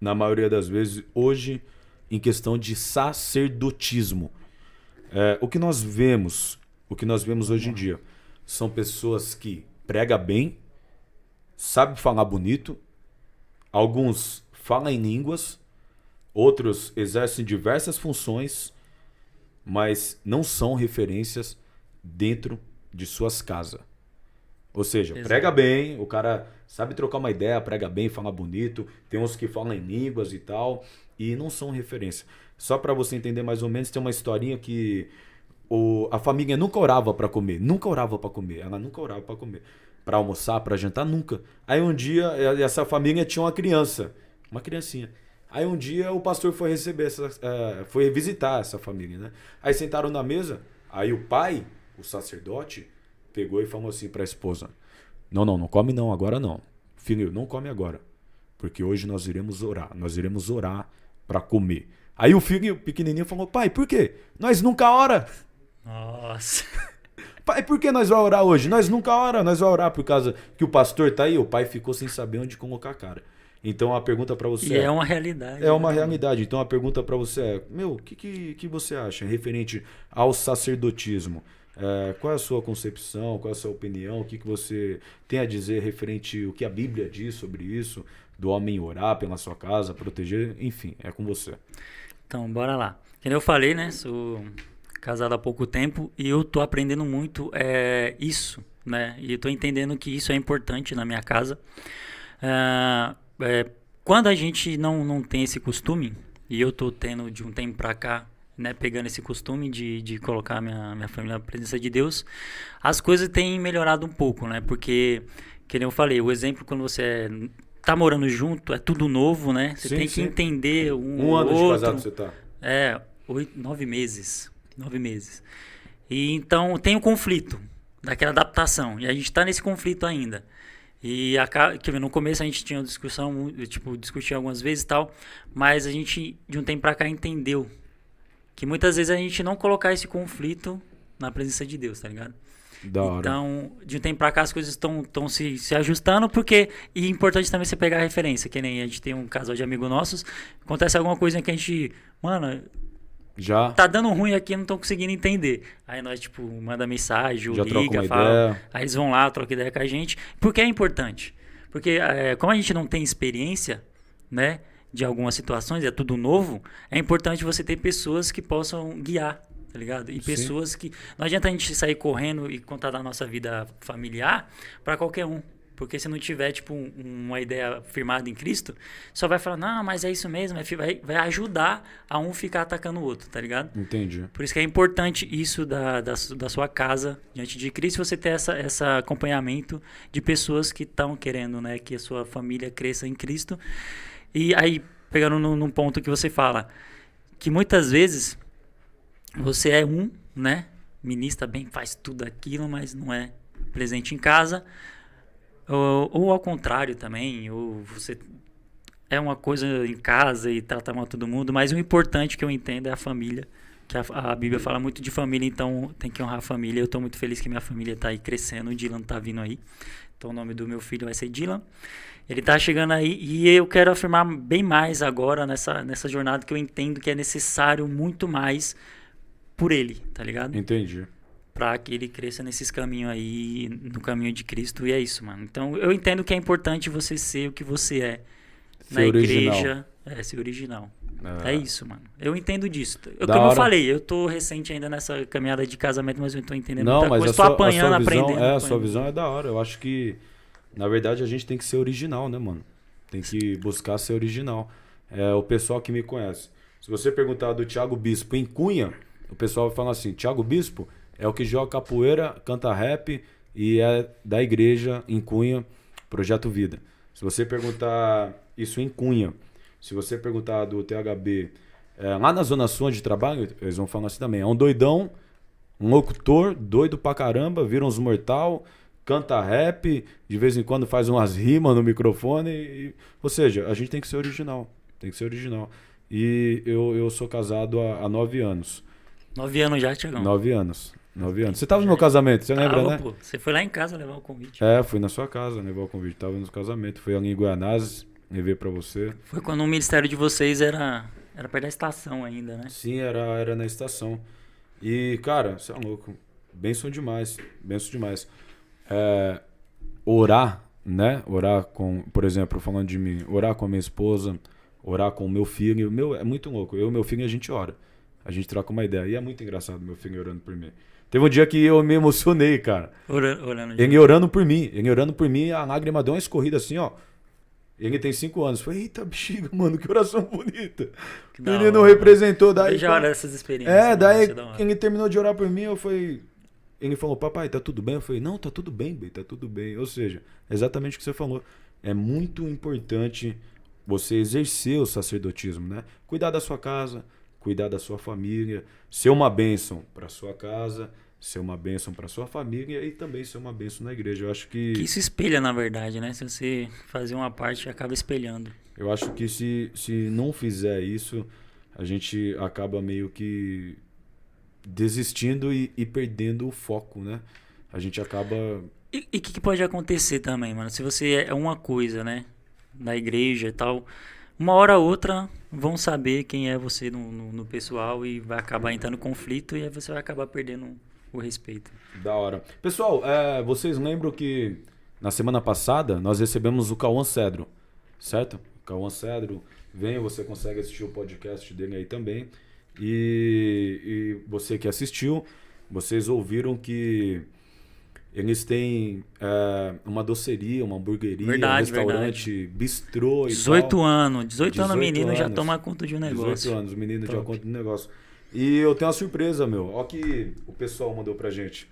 na maioria das vezes, hoje, em questão de sacerdotismo. É, o que nós vemos, o que nós vemos hoje em dia, são pessoas que pregam bem, sabem falar bonito, alguns falam em línguas, outros exercem diversas funções, mas não são referências dentro de suas casas. Ou seja, Exato. prega bem, o cara sabe trocar uma ideia, prega bem, fala bonito. Tem uns que falam em línguas e tal, e não são referência. Só para você entender mais ou menos, tem uma historinha que o, a família nunca orava para comer, nunca orava para comer, ela nunca orava para comer, para almoçar, para jantar, nunca. Aí um dia essa família tinha uma criança, uma criancinha. Aí um dia o pastor foi receber essa, uh, foi visitar essa família, né? Aí sentaram na mesa, aí o pai, o sacerdote, pegou e falou assim para a esposa: Não, não, não come não, agora não. Filho, não come agora. Porque hoje nós iremos orar. Nós iremos orar para comer. Aí o filho pequenininho falou: Pai, por quê? Nós nunca ora. Nossa. Pai, por que nós vamos orar hoje? Nós nunca ora, nós vamos orar por causa que o pastor tá aí. O pai ficou sem saber onde colocar a cara. Então a pergunta para você e é, é uma realidade. É uma né? realidade. Então a pergunta para você é: Meu, o que, que, que você acha referente ao sacerdotismo? É, qual é a sua concepção, qual é a sua opinião, o que, que você tem a dizer referente o que a Bíblia diz sobre isso, do homem orar pela sua casa, proteger, enfim, é com você. Então, bora lá. Como eu falei, né, sou casado há pouco tempo e eu tô aprendendo muito é, isso, né, e tô entendendo que isso é importante na minha casa. É, é, quando a gente não, não tem esse costume, e eu tô tendo de um tempo para cá né, pegando esse costume de, de colocar minha, minha família na presença de Deus, as coisas têm melhorado um pouco, né? Porque, que nem eu falei, o exemplo quando você tá morando junto, é tudo novo, né? Você sim, tem que entender um, um ano outro. de casado você tá? É, oito, nove meses. Nove meses. E então tem o um conflito daquela adaptação. E a gente está nesse conflito ainda. E a, que no começo a gente tinha uma discussão, tipo, discutia algumas vezes e tal, mas a gente de um tempo para cá entendeu que muitas vezes a gente não colocar esse conflito na presença de Deus, tá ligado? Da hora. Então, de um tempo pra cá as coisas estão se, se ajustando, porque. E é importante também você pegar a referência, que nem a gente tem um casal de amigos nossos, acontece alguma coisa que a gente. Mano. Já. Tá dando ruim aqui, não estão conseguindo entender. Aí nós, tipo, manda mensagem, Já liga, fala. Ideia. Aí eles vão lá, trocam ideia com a gente. Por que é importante? Porque, é, como a gente não tem experiência, né? De algumas situações, é tudo novo, é importante você ter pessoas que possam guiar, tá ligado? E Sim. pessoas que. Não adianta a gente sair correndo e contar da nossa vida familiar para qualquer um. Porque se não tiver, tipo, um, uma ideia firmada em Cristo, só vai falar, não, mas é isso mesmo, vai, vai ajudar a um ficar atacando o outro, tá ligado? Entendi. Por isso que é importante isso da, da, da sua casa, diante de Cristo, você ter essa, essa acompanhamento de pessoas que estão querendo, né, que a sua família cresça em Cristo. E aí, pegando num, num ponto que você fala, que muitas vezes você é um, né? Ministra bem, faz tudo aquilo, mas não é presente em casa. Ou, ou ao contrário também, ou você é uma coisa em casa e trata mal todo mundo, mas o importante que eu entendo é a família. Que a, a Bíblia fala muito de família, então tem que honrar a família. Eu estou muito feliz que minha família está aí crescendo, o Dylan está vindo aí. Então o nome do meu filho vai ser Dylan. Ele está chegando aí e eu quero afirmar bem mais agora nessa, nessa jornada que eu entendo que é necessário muito mais por ele, tá ligado? Entendi. Pra que ele cresça nesses caminhos aí, no caminho de Cristo, e é isso, mano. Então eu entendo que é importante você ser o que você é ser na original. igreja. É, ser original. É. é isso, mano. Eu entendo disso. Eu, como hora. eu falei, eu tô recente ainda nessa caminhada de casamento, mas eu tô entendendo Não, muita mas coisa. Tô sua, apanhando, a visão, aprendendo. É, a sua visão é da hora. Eu acho que na verdade, a gente tem que ser original, né, mano? Tem que buscar ser original. É o pessoal que me conhece. Se você perguntar do Thiago Bispo em Cunha, o pessoal vai falar assim: Thiago Bispo é o que joga capoeira, canta rap e é da igreja em Cunha, Projeto Vida. Se você perguntar isso em Cunha, se você perguntar do THB, é, lá na Zona Sul de trabalho, eles vão falar assim também. É um doidão, um locutor, doido pra caramba, vira uns mortal, canta rap, de vez em quando faz umas rimas no microfone. E, ou seja, a gente tem que ser original. Tem que ser original. E eu, eu sou casado há, há nove anos. Nove anos já, Tiagão. Nove anos. Nove anos. Você tava no meu casamento, você lembra, Tava, né? pô. Você foi lá em casa levar o convite. É, fui na sua casa levar o convite. Tava no casamento. Fui ali em Guianazes, levei pra você. Foi quando o ministério de vocês era, era perto da estação ainda, né? Sim, era, era na estação. E, cara, você é louco. Benção demais. Benção demais. É, orar, né? Orar com, por exemplo, falando de mim, orar com a minha esposa, orar com o meu filho. Meu, é muito louco. Eu e meu filho, a gente ora. A gente troca uma ideia. E é muito engraçado meu filho orando por mim. Teve um dia que eu me emocionei, cara. Ora- Orando de- Ele orando por mim. Ele orando por mim, a lágrima deu uma escorrida assim, ó. Ele tem cinco anos. Falei, eita, bexiga, mano, que oração bonita. Que O da menino hora, representou. Daí, Eu já olho essas experiências. é, né? daí ele terminou de orar por mim, eu falei. Ele falou, papai, tá tudo bem? Eu falei, não, tá tudo bem, bem, tá tudo bem. Ou seja, exatamente o que você falou. É muito importante você exercer o sacerdotismo, né? Cuidar da sua casa, cuidar da sua família, ser uma bênção para sua casa, ser uma bênção para sua família e também ser uma bênção na igreja. Eu acho que Que se espelha, na verdade, né? Se você fazer uma parte, acaba espelhando. Eu acho que se, se não fizer isso, a gente acaba meio que desistindo e, e perdendo o foco, né? A gente acaba. E o que, que pode acontecer também, mano? Se você é uma coisa, né? Da igreja e tal, uma hora ou outra vão saber quem é você no, no, no pessoal e vai acabar entrando em conflito e aí você vai acabar perdendo o respeito. Da hora. Pessoal, é, vocês lembram que na semana passada nós recebemos o Cauã Cedro, certo? O Cauã Cedro, vem, você consegue assistir o podcast dele aí também. E, e você que assistiu, vocês ouviram que eles têm é, uma doceria, uma hamburgueria, Verdade, um restaurante, bistrô e 18 tal. anos, 18, anos, 18 menino já anos. toma conta de um 18 negócio. anos, o menino já Top. conta do negócio. E eu tenho uma surpresa, meu. Olha que o pessoal mandou pra gente.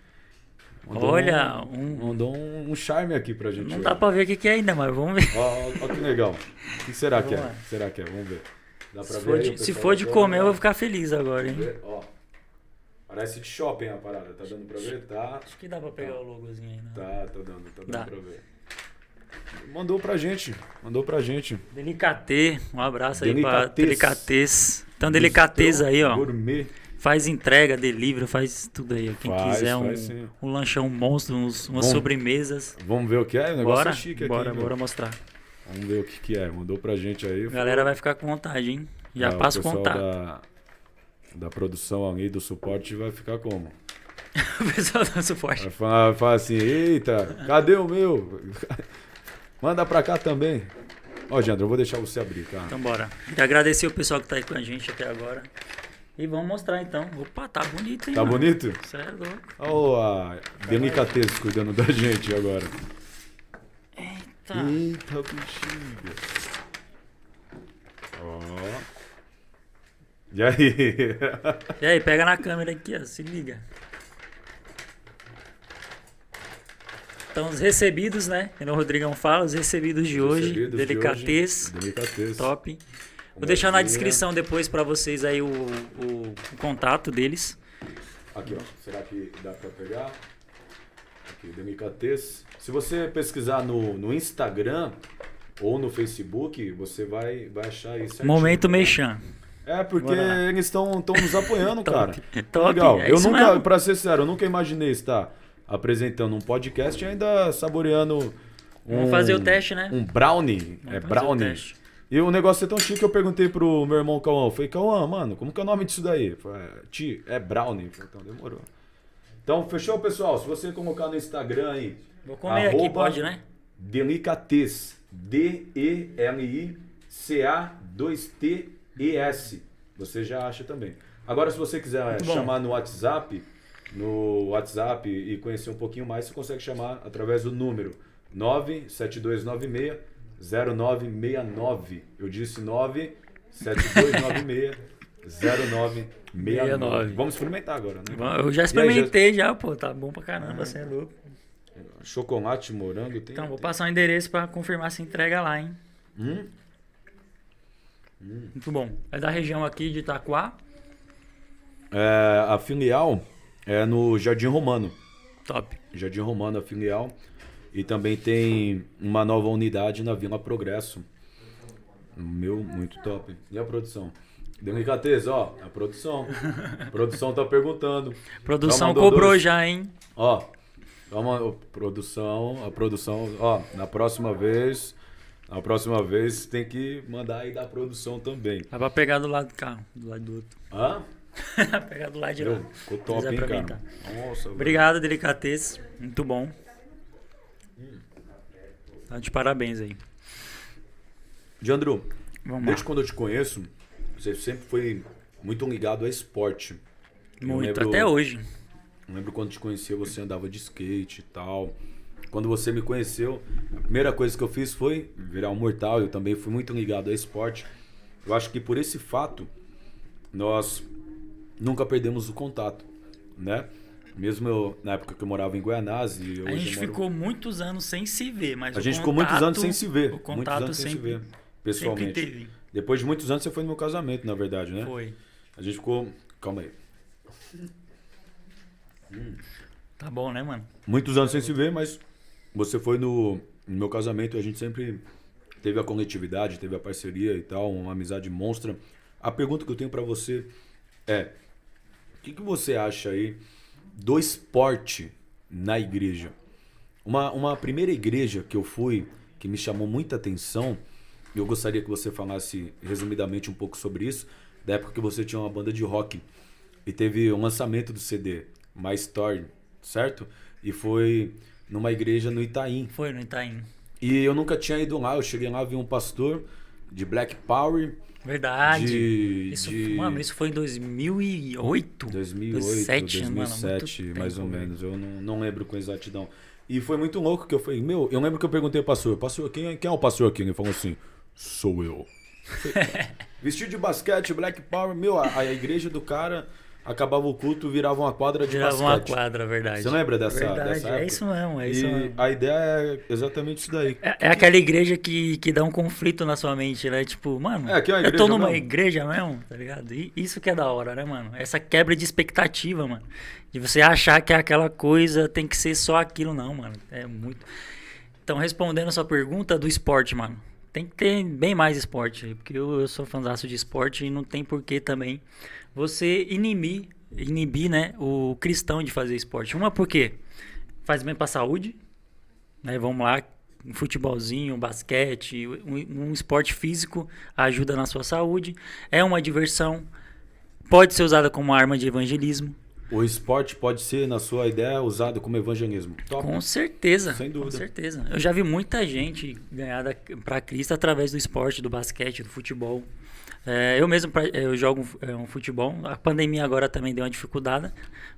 Mandou Olha, um, um- mandou um, um charme aqui pra gente. Não hoje. dá pra ver o que, que é ainda, mas vamos ver. Ó que legal. O que será que é? Lá. Será que é? Vamos ver. Dá pra Se ver for, de, se for de tá comer, eu vou vendo? ficar feliz agora, hein? Ó. Parece de shopping a parada. Tá dando pra ver? Tá. Acho que dá pra pegar o logozinho aí, né? Tá, tá dando, tá dando Dá. pra ver. Mandou pra gente. Mandou pra gente. Delicatê, um abraço aí pra Delicatez. Então, Delicatez aí, ó. Gourmet. Faz entrega, delivery, faz tudo aí. Quem Faz, quiser um, faz sim. um lanchão monstro, uns, umas Bom, sobremesas. Vamos ver o que é? O negócio Bora, é chique bora, aqui. meu. bora mostrar. Vamos ver o que, que é. Mandou pra gente aí. A galera vai ficar com vontade, hein? Já Ah, passa o pessoal contato. Da, da produção ali, do suporte, vai ficar como? o pessoal dá suporte. Vai falar, vai falar assim, eita, cadê o meu? Manda pra cá também. Ó, Jandro, eu vou deixar você abrir, tá? Então bora. E agradecer o pessoal que tá aí com a gente até agora. E vamos mostrar então. Opa, tá bonito, hein? Tá mano? bonito? Cê é louco. Ó, a delicatez cuidando da gente agora. Eita. Eita, bexiga. Ó. E aí? E aí, pega na câmera aqui, ó. Se liga. Então, os recebidos, né? Como o Rodrigão fala, os recebidos de hoje. Recebidos de Delicatez. hoje. Delicatez. Top. Vou deixar na descrição depois pra vocês aí o, o- o contato deles. Aqui, ó. Será que dá pra pegar? Aqui, Delicatez. Se você pesquisar no, no Instagram ou no Facebook, você vai, vai achar certinho. Momento Mechan. É, porque eles estão nos apoiando, Top. cara. Top, Legal. é eu isso nunca, mesmo. pra ser sincero, eu nunca imaginei estar apresentando um podcast e ainda saboreando um, Vamos fazer o teste, né? Um brownie. Vamos é o brownie. teste. E o negócio é tão chique que eu perguntei pro meu irmão Cauã. Eu falei, Cauã, mano, como que é o nome disso daí? Falou, é, Ti, é brownie. Falei, então demorou. Então, fechou, pessoal? Se você colocar no Instagram aí. Vou comer aqui, pode, né? Delicatez. D-E-L-I-C-A-2-T-E-S. Você já acha também. Agora, se você quiser chamar no WhatsApp, no WhatsApp e conhecer um pouquinho mais, você consegue chamar através do número 97296 0969. Eu disse 97296 0969. 69. Vamos experimentar agora, né? Eu já experimentei já, pô. Tá bom pra caramba, você é louco. Chocolate, morango. Tem, Então, vou tem- passar o endereço pra confirmar se entrega lá, hein? Hum? Muito bom. É da região aqui de Itaquá. É, a filial é no Jardim Romano. Top. Jardim Romano, a filial. E também tem uma nova unidade na Vila Progresso. Meu, muito top. E a produção? Delicateza, ó, a produção. A produção tá perguntando. Produção cobrou dois. já, hein? Ó, calma, produção, a produção, ó, na próxima vez, na próxima vez tem que mandar aí da produção também. Dá pra pegar do lado do carro, do lado do outro. Hã? pegar do lado de lá. Meu, ficou top, hein, cara? Nossa. Obrigado, Delicatez. Muito bom. Tá de parabéns aí. Diandro, Vamos lá. desde quando eu te conheço, você sempre foi muito ligado a esporte. Muito, lembro- até hoje. Eu lembro quando te conhecia, você andava de skate e tal. Quando você me conheceu, a primeira coisa que eu fiz foi virar um mortal. Eu também fui muito ligado a esporte. Eu acho que por esse fato, nós nunca perdemos o contato, né? Mesmo eu, na época que eu morava em Guianazzi, e A gente moro- ficou muitos anos sem se ver, mas a gente ficou muitos contato- anos sem se ver. O muitos contato anos sem se sempre, ver, pessoalmente. sempre teve. Depois de muitos anos você foi no meu casamento, na verdade, né? Foi. A gente ficou. Calma aí. Tá bom, né, mano? muitos anos sem se ver, mas você foi no, no meu casamento e a gente sempre teve a coletividade, teve a parceria e tal, uma amizade monstra. A pergunta que eu tenho pra você é: o que, que você acha aí do esporte na igreja? Uma, uma primeira igreja que eu fui, que me chamou muita atenção, eu gostaria que você falasse resumidamente um pouco sobre isso, da época que você tinha uma banda de rock e teve o lançamento do CD, My Story, certo? E foi numa igreja no Itaim. Foi no Itaim. E eu nunca tinha ido lá, eu cheguei lá, vi um pastor de Black Power, Verdade. de, isso, de Mano, isso foi em 2008. 2008, 2007, mano, muito 2007, mais tempo, ou menos. Eu não, não lembro com exatidão. E foi muito louco que eu falei, meu, eu lembro que eu perguntei ao pastor, pastor, quem, é- quem é o pastor aqui? Ele falou assim, sou eu. Vestido de basquete, Black Power, meu, a, a igreja do cara acabava o culto, virava uma quadra de Virava uma basquete. quadra, verdade. Você lembra dessa, Verdade, dessa época? É isso mesmo, é isso e mesmo. a ideia é exatamente isso daí. É, é aquela igreja que, que dá um conflito na sua mente, né? Tipo, mano, É, que é uma eu tô numa mesmo. igreja mesmo, tá ligado? E isso que é da hora, né, mano? Essa quebra de expectativa, mano. De você achar que aquela coisa tem que ser só aquilo, não, mano. É muito. Então, respondendo a sua pergunta do esporte, mano. Tem que ter bem mais esporte, porque eu, eu sou fãzaço de esporte e não tem porquê também você inibir, inibir, né, o cristão de fazer esporte. Uma porque faz bem pra saúde, né? Vamos lá, um futebolzinho, um basquete, um, um esporte físico ajuda na sua saúde. É uma diversão, pode ser usada como arma de evangelismo. O esporte pode ser, na sua ideia, usado como evangelismo. Top. Com certeza, Sem dúvida. com certeza. Eu já vi muita gente ganhar pra Cristo através do esporte, do basquete, do futebol. É, eu mesmo eu jogo é, um futebol. A pandemia agora também deu uma dificuldade,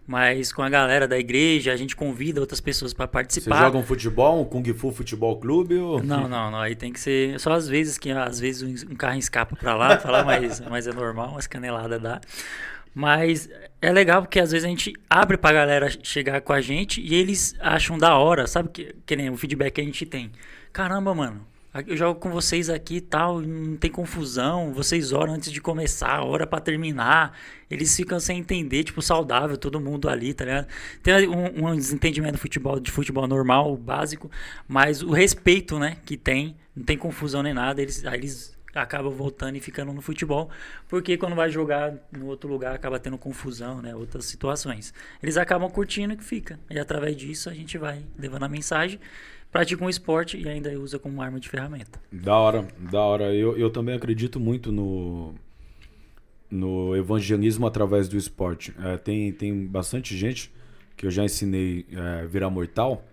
mas com a galera da igreja a gente convida outras pessoas para Você participar. joga um futebol, um Kung Fu Futebol Clube ou... Não, não, não. Aí tem que ser só às vezes que às vezes um carro escapa pra lá, falar, mas, mas é normal, umas caneladas dá. Mas é legal porque às vezes a gente abre pra galera chegar com a gente e eles acham da hora, sabe que, que nem o feedback que a gente tem. Caramba, mano, eu jogo com vocês aqui e tal, não tem confusão, vocês oram antes de começar, hora pra terminar. Eles ficam sem entender, tipo, saudável, todo mundo ali, tá ligado? Tem um, um desentendimento do futebol, de futebol normal, básico, mas o respeito, né, que tem, não tem confusão nem nada, eles, aí eles acabam voltando e ficando no futebol, porque quando vai jogar no outro lugar acaba tendo confusão, né, outras situações. Eles acabam curtindo e fica. E através disso a gente vai levando a mensagem, pratica um esporte e ainda usa como arma de ferramenta. Da hora, da hora. Eu, eu também acredito muito no, no evangelismo através do esporte. É, tem, tem bastante gente que eu já ensinei é, virar mortal.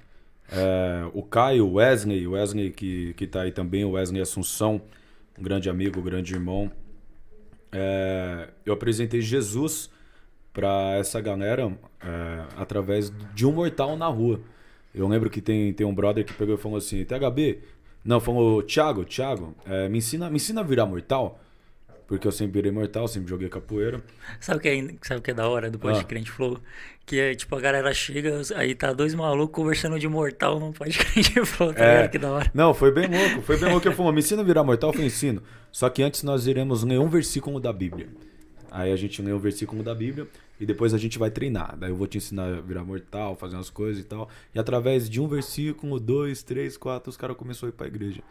É, o Caio, o Wesley, o Wesley que, que tá aí também, o Wesley Assunção, um grande amigo, um grande irmão. É, eu apresentei Jesus para essa galera é, através de um mortal na rua. Eu lembro que tem, tem um brother que pegou e falou assim: THB, não, falou, Thiago, Thiago, é, me, ensina, me ensina a virar mortal. Porque eu sempre virei mortal, sempre joguei capoeira. Sabe o que é, sabe o que é da hora do Pode Ah. Crente Flow? Que é tipo, a galera chega, aí tá dois malucos conversando de mortal no Pode Crente Flow, tá É. ligado? Que da hora. Não, foi bem louco. Foi bem louco. Ele falou, me ensina a virar mortal, eu falei, ensino. Só que antes nós iremos ler um versículo da Bíblia. Aí a gente lê um versículo da Bíblia e depois a gente vai treinar. Daí eu vou te ensinar a virar mortal, fazer umas coisas e tal. E através de um versículo, dois, três, quatro, os caras começaram a ir pra igreja.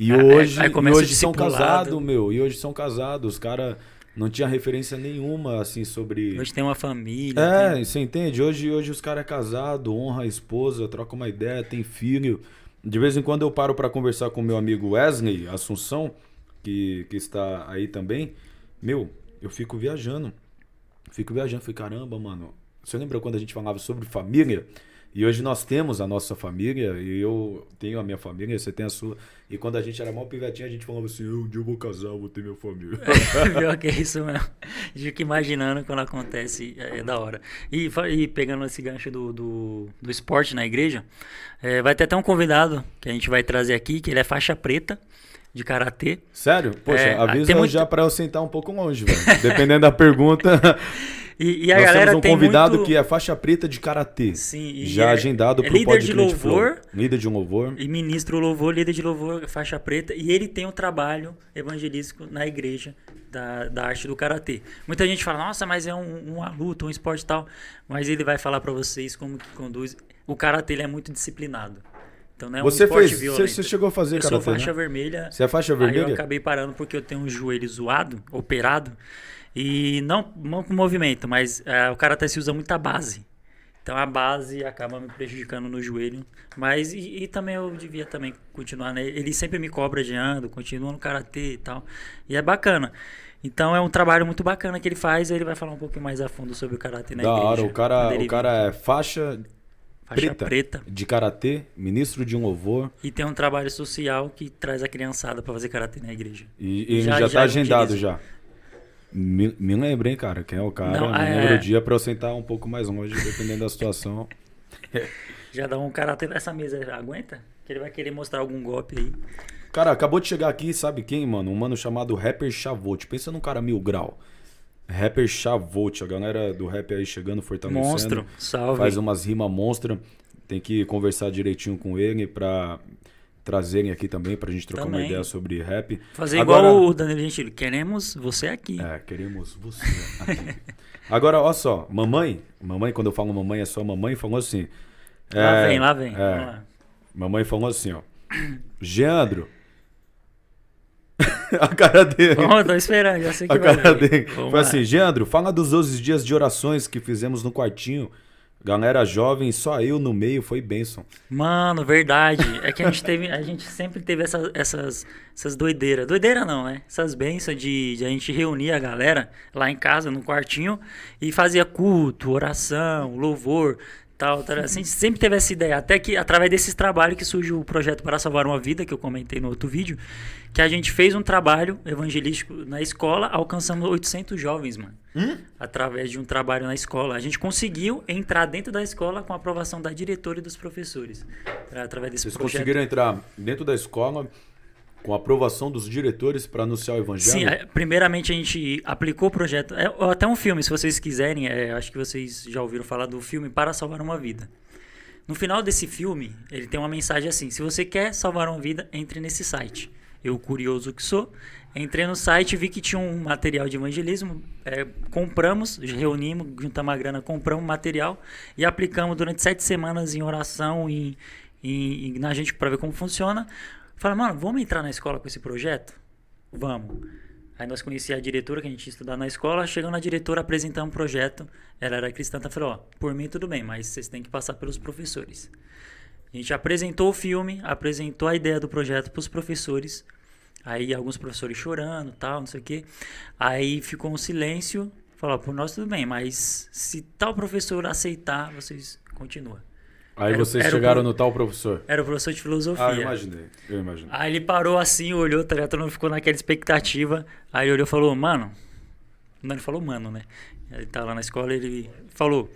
E Ah, aí- hoje, aí e hoje são casados, meu. E hoje são casados. Os caras não tinha referência nenhuma, assim, sobre... Hoje tem uma família. É, tem- você entende? Hoje, hoje os caras é casado, honra a esposa, troca uma ideia, tem filho. De vez em quando eu paro pra conversar com meu amigo Wesley Assunção, que, que está aí também. Meu, eu fico viajando. Fico viajando, falei, caramba, mano. Você lembra quando a gente falava sobre família? E hoje nós temos a nossa família, e eu tenho a minha família, você tem a sua. E quando a gente era mal pivetinho, a gente falava assim, "Eu, um dia eu vou casar, eu vou ter minha família. Pior que é isso mesmo. Fico imaginando quando acontece, é, é da hora. E, e pegando esse gancho do, do, do esporte na igreja, é, vai ter até um convidado que a gente vai trazer aqui, que ele é faixa preta de karatê. Sério? Poxa, É, avisa muito- já pra eu sentar um pouco longe, velho. Dependendo da pergunta. E, e a Nós galera temos um tem convidado muito... que é faixa preta de karatê. Sim, e já é- agendado é pro líder de Podcast Flow. louvor. Líder de um louvor. E ministro louvor, líder de louvor, faixa preta, e ele tem um trabalho evangelístico na igreja da, da arte do karatê. Muita gente fala, nossa, mas é um, uma luta, um esporte e tal. Mas ele vai falar pra vocês como que conduz. O karatê ele é muito disciplinado. Então não é um Você esporte fez, violento. você chegou a fazer eu sou karatê, faixa né? vermelha. Você é faixa Aí eu vermelha? acabei parando porque eu tenho um joelho zoado, operado. E não, não com movimento, mas é, o karatê se usa muita base. Então a base acaba me prejudicando no joelho. Mas e, e também eu devia também continuar, né? Ele sempre me cobra de ando, continua no karatê e tal. E é bacana. Então é um trabalho muito bacana que ele faz, ele vai falar um pouquinho mais a fundo sobre o karatê na Da igreja. hora, o cara, o cara é faixa faixa preta, preta. de karatê, ministro de um louvor. E tem um trabalho social que traz a criançada pra fazer karatê na igreja. E, e Já- já, já tá agendado já. Me, me lembra, hein, cara? Quem é o cara? Não, me é- lembra o dia pra eu sentar um pouco mais longe, dependendo da situação. Já dá um karatê. Essa mesa aguenta? Que ele vai querer mostrar algum golpe aí. Cara, acabou de chegar aqui, sabe quem, mano? Um mano chamado Rapper Chavote. Pensa num cara mil grau. Rapper Chavote, a galera do rap aí chegando, fortalecendo. Monstro, salve. Faz umas rimas monstras. Tem que conversar direitinho com ele pra trazerem aqui também, pra gente trocar uma Também. ideia sobre rap. Fazer Agora- igual o Danilo Gentili. Queremos você aqui. É, queremos você aqui. Agora, ó só, mamãe, mamãe, quando eu falo mamãe, é só mamãe, falou assim. Lá é, vem, lá vem. é, lá. Mamãe falou assim, ó. Geandro. a cara dele. Vamos, tô esperando, já sei que A vai cara vir. dele. Vamos Foi lá. assim, Geandro, fala dos 12 dias de orações que fizemos no quartinho. Galera jovem, só eu no meio foi bênção. Mano, verdade. É que a gente teve, a gente sempre teve essa- essas, essas doideiras. Doideira não, né? Essas bênçãos de, de a gente reunir a galera lá em casa, no quartinho, e fazia culto, oração, louvor, tal, tal. Assim, sempre teve essa ideia. Até que, através desses trabalhos, que surge o projeto Para Salvar uma Vida, que eu comentei no outro vídeo, que a gente fez um trabalho evangelístico na escola, alcançamos 800 jovens, mano. Através de um trabalho na escola. A gente conseguiu entrar dentro da escola com a aprovação da diretora e dos professores. Através desse Vocês projeto. conseguiram entrar dentro da escola com a aprovação dos diretores para anunciar o evangelho? Sim, é, primeiramente a gente aplicou o projeto. É, até um filme, se vocês quiserem, é, acho que vocês já ouviram falar do filme Para Salvar uma Vida. No final desse filme, ele tem uma mensagem assim: se você quer salvar uma vida, entre nesse site. Eu, curioso que sou, entrei no site, vi que tinha um material de evangelismo, é, compramos, reunimos, juntamos a grana, compramos material e aplicamos durante sete semanas em oração e em, em- na gente para ver como funciona. Falei, mano, vamos entrar na escola com esse projeto? Vamos. Aí nós conhecíamos a diretora, que a gente ia estudar na escola. Chegando na diretora, apresentamos um projeto. Ela era cristã, ela falou: Ó, por mim tudo bem, mas vocês têm que passar pelos professores. A gente apresentou o filme, apresentou a ideia do projeto para os professores. Aí alguns professores chorando, tal, não sei o quê. Aí ficou um silêncio. Falou: por nós tudo bem, mas se tal professor aceitar, vocês continuam. Aí Era- vocês era o chegaram pro- no tal professor. Era o professor de filosofia. Ah, eu imaginei. Eu imaginei. Aí ele parou assim, olhou, tá ligado? Todo mundo ficou naquela expectativa. Aí ele olhou e falou, mano. Não, ele falou, mano, né? Ele tava lá na escola ele falou.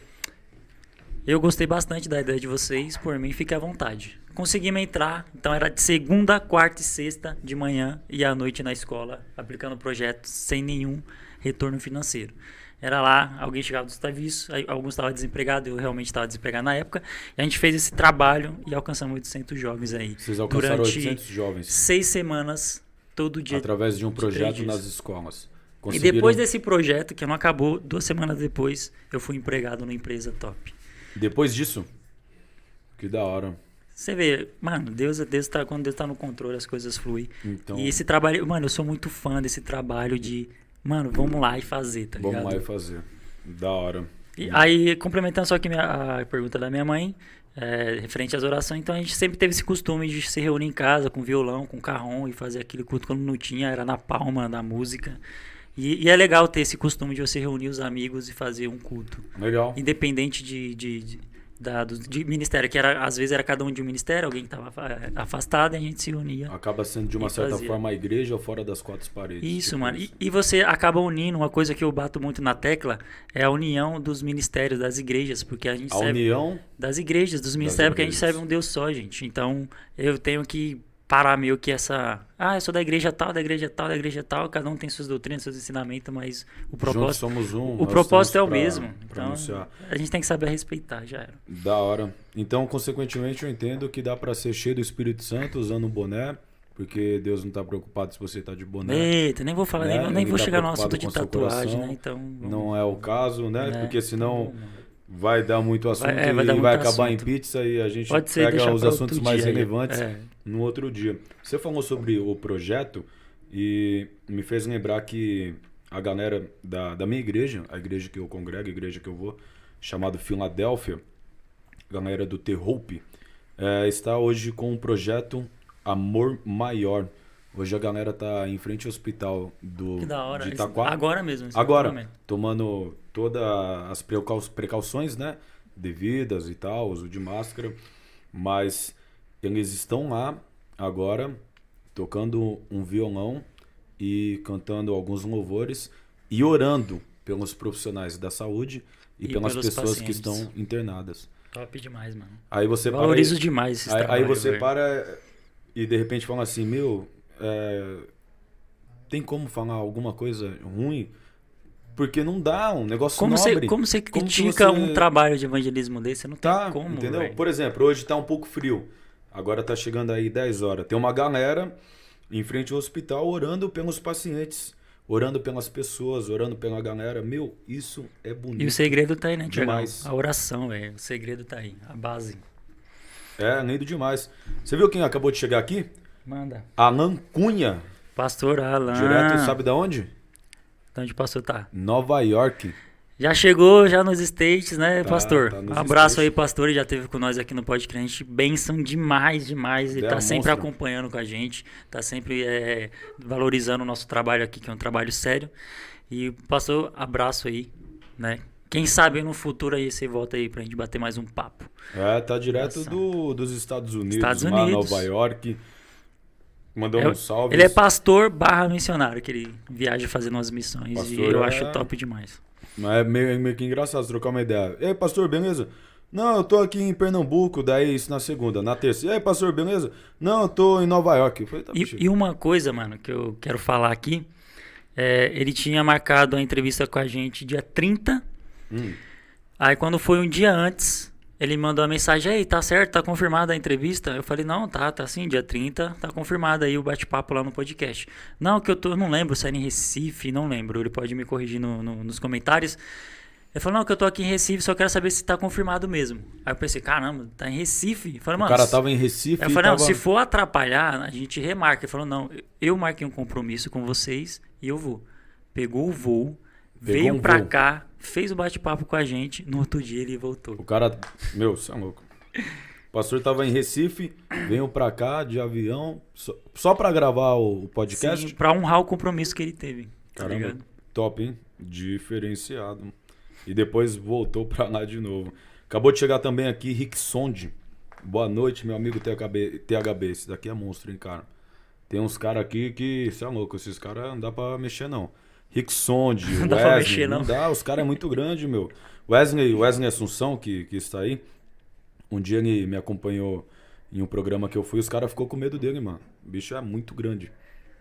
Eu gostei bastante da ideia de vocês, por mim, fique à vontade. conseguimos entrar. Então era de segunda, quarta e sexta de manhã e à noite na escola, aplicando o projeto sem nenhum retorno financeiro. Era lá, alguém chegava do serviço, alguns estavam desempregados, eu realmente estava desempregado na época. E a gente fez esse trabalho e alcançamos 800 jovens aí. Vocês alcançaram durante 800 jovens seis semanas, todo dia. através de um projeto nas escolas. E Conseguiram- depois desse projeto, que não acabou, duas semanas depois, eu fui empregado numa empresa top. Depois disso, que da hora. Você vê, mano, Deus, Deus tá, quando Deus tá no controle, as coisas fluem. Então, E esse trabalho, mano, eu sou muito fã desse trabalho de, mano, vamos lá e fazer, tá vamos ligado? lá e fazer. Da hora. E aí, complementando só que minha, a pergunta da minha mãe, é, referente às orações, então a gente sempre teve esse costume de se reunir em casa com violão, com carrom e fazer aquele culto quando não tinha, era na palma da música. E, e é legal ter esse costume de você reunir os amigos e fazer um culto. Legal. Independente de, de, de, da- do- de ministério, que era, às vezes era cada um de um ministério, alguém estava afastado e a gente se unia. Acaba sendo de uma certa fazia. forma a igreja fora das quatro paredes. Isso, tipo mano. E, e você acaba unindo, uma coisa que eu bato muito na tecla é a união dos ministérios, das igrejas, porque a gente A serve união, das igrejas, dos ministérios, porque a gente serve um Deus só, gente. Então, eu tenho que parar meio que essa. Ah, eu sou da igreja tal, da igreja tal, da igreja tal, cada um tem suas doutrinas, seus ensinamentos, mas o juntos propósito, somos um. o propósito é o pra- mesmo. pra Então, anunciar. a gente tem que saber respeitar, já era. Da hora. Então, consequentemente, eu entendo que dá pra ser cheio do Espírito Santo usando um boné, porque Deus não tá preocupado se você tá de boné. Eita, nem vou falar, Né? nem, nem vou tá chegar no assunto de tatuagem, né? Então. vamos- Não é o caso, né? É. Porque senão vai dar muito assunto é, vai e dar vai muito acabar assunto. em pizza e a gente Pode ser pega os assuntos mais dia relevantes É. no outro dia. Você falou sobre o projeto e me fez lembrar que a galera da, da minha igreja, a igreja que eu congrego, a igreja que eu vou, chamado Filadélfia, a galera do The Hope, é, está hoje com um projeto Amor Maior. Hoje a galera tá em frente ao hospital do, Que da hora. de Itaquá. Agora mesmo. Agora, tomando todas as precau- precauções, né? Devidas e tal, uso de máscara. Mas eles estão lá agora tocando um violão e cantando alguns louvores e orando pelos profissionais da saúde e, E pelas pessoas que pacientes. estão internadas. Top demais, mano. Aí você para Valorizo e- demais esse Aí, aí você velho. para e de repente fala assim, meu, é, tem como falar alguma coisa ruim? Porque não dá, um negócio Como você, nobre. como você Como que critica você- um trabalho de evangelismo desse? Você não Tá, tem como, entendeu? velho. Por exemplo, hoje tá um pouco frio. Agora tá chegando aí 10 horas. Tem uma galera em frente ao hospital orando pelos pacientes, orando pelas pessoas, orando pela galera. Meu, isso é bonito. E o segredo tá aí, né? Demais. A oração, velho. O segredo tá aí. A base. É, lindo demais. Você viu quem acabou de chegar aqui? Manda. Alan Cunha, Pastor Alan. direto, sabe da onde? De onde o pastor tá? Nova York. Já chegou já nos States, né, Tá, pastor? tá abraço States. aí, pastor. Ele já esteve com nós aqui no podcast. Benção demais, demais. Ele É, tá sempre acompanhando com a gente. Tá sempre é, valorizando o nosso trabalho aqui, que é um trabalho sério. E, pastor, abraço aí, né? Quem sabe no futuro aí você volta aí pra gente bater mais um papo. É, tá direto do, dos Estados Unidos, Estados lá Unidos. Nova York. Mandou É- um salve. Ele é pastor barra missionário, que ele viaja fazendo umas missões. e Pastor eu é- acho top demais. Mas é meio, meio que engraçado trocar uma ideia. Ei, pastor, beleza? Não, eu tô aqui em Pernambuco, daí isso na segunda. Na terça. Ei, pastor, beleza? Não, eu tô em Nova York. Falei, tá, E, e uma coisa, mano, que eu quero falar aqui. é, ele tinha marcado a entrevista com a gente dia 30. Hum, Aí quando foi um dia antes, ele mandou a mensagem, ei, tá certo, tá confirmada a entrevista? Eu falei, não, tá, tá sim, dia 30, tá confirmado aí o bate-papo lá no podcast. Não, que eu tô, eu não lembro se era em Recife, não lembro, ele pode me corrigir no- no- nos comentários. Ele falou, não, que eu tô aqui em Recife, só quero saber se tá confirmado mesmo. Aí eu pensei, caramba, tá em Recife? Eu falei, o cara tava em Recife eu falei, não, tava... se for atrapalhar, a gente remarca. Ele falou, não, eu marquei um compromisso com vocês e eu vou. Pegou o voo, Pegou veio um pra voo. cá, fez o bate-papo com a gente, no outro dia ele voltou. O cara... Meu, você é louco. O pastor tava em Recife, veio pra cá de avião, só, só pra gravar o podcast. Sim, pra honrar o compromisso que ele teve, tá Caramba, ligado? top, hein? Diferenciado. E depois voltou pra lá de novo. Acabou de chegar também aqui Rick Sonde. Boa noite, meu amigo THB. THB. Esse daqui é monstro, hein, cara? Tem uns caras aqui que, você é louco, esses caras não dá pra mexer, não. Rick Sonde, Não dá pra Wesley, mexer, não não. dá, os caras é muito grande, meu. Wesley, Wesley Assunção, que, que está aí, um dia ele me acompanhou em um programa que eu fui, os caras ficou com medo dele, mano. O bicho é muito grande.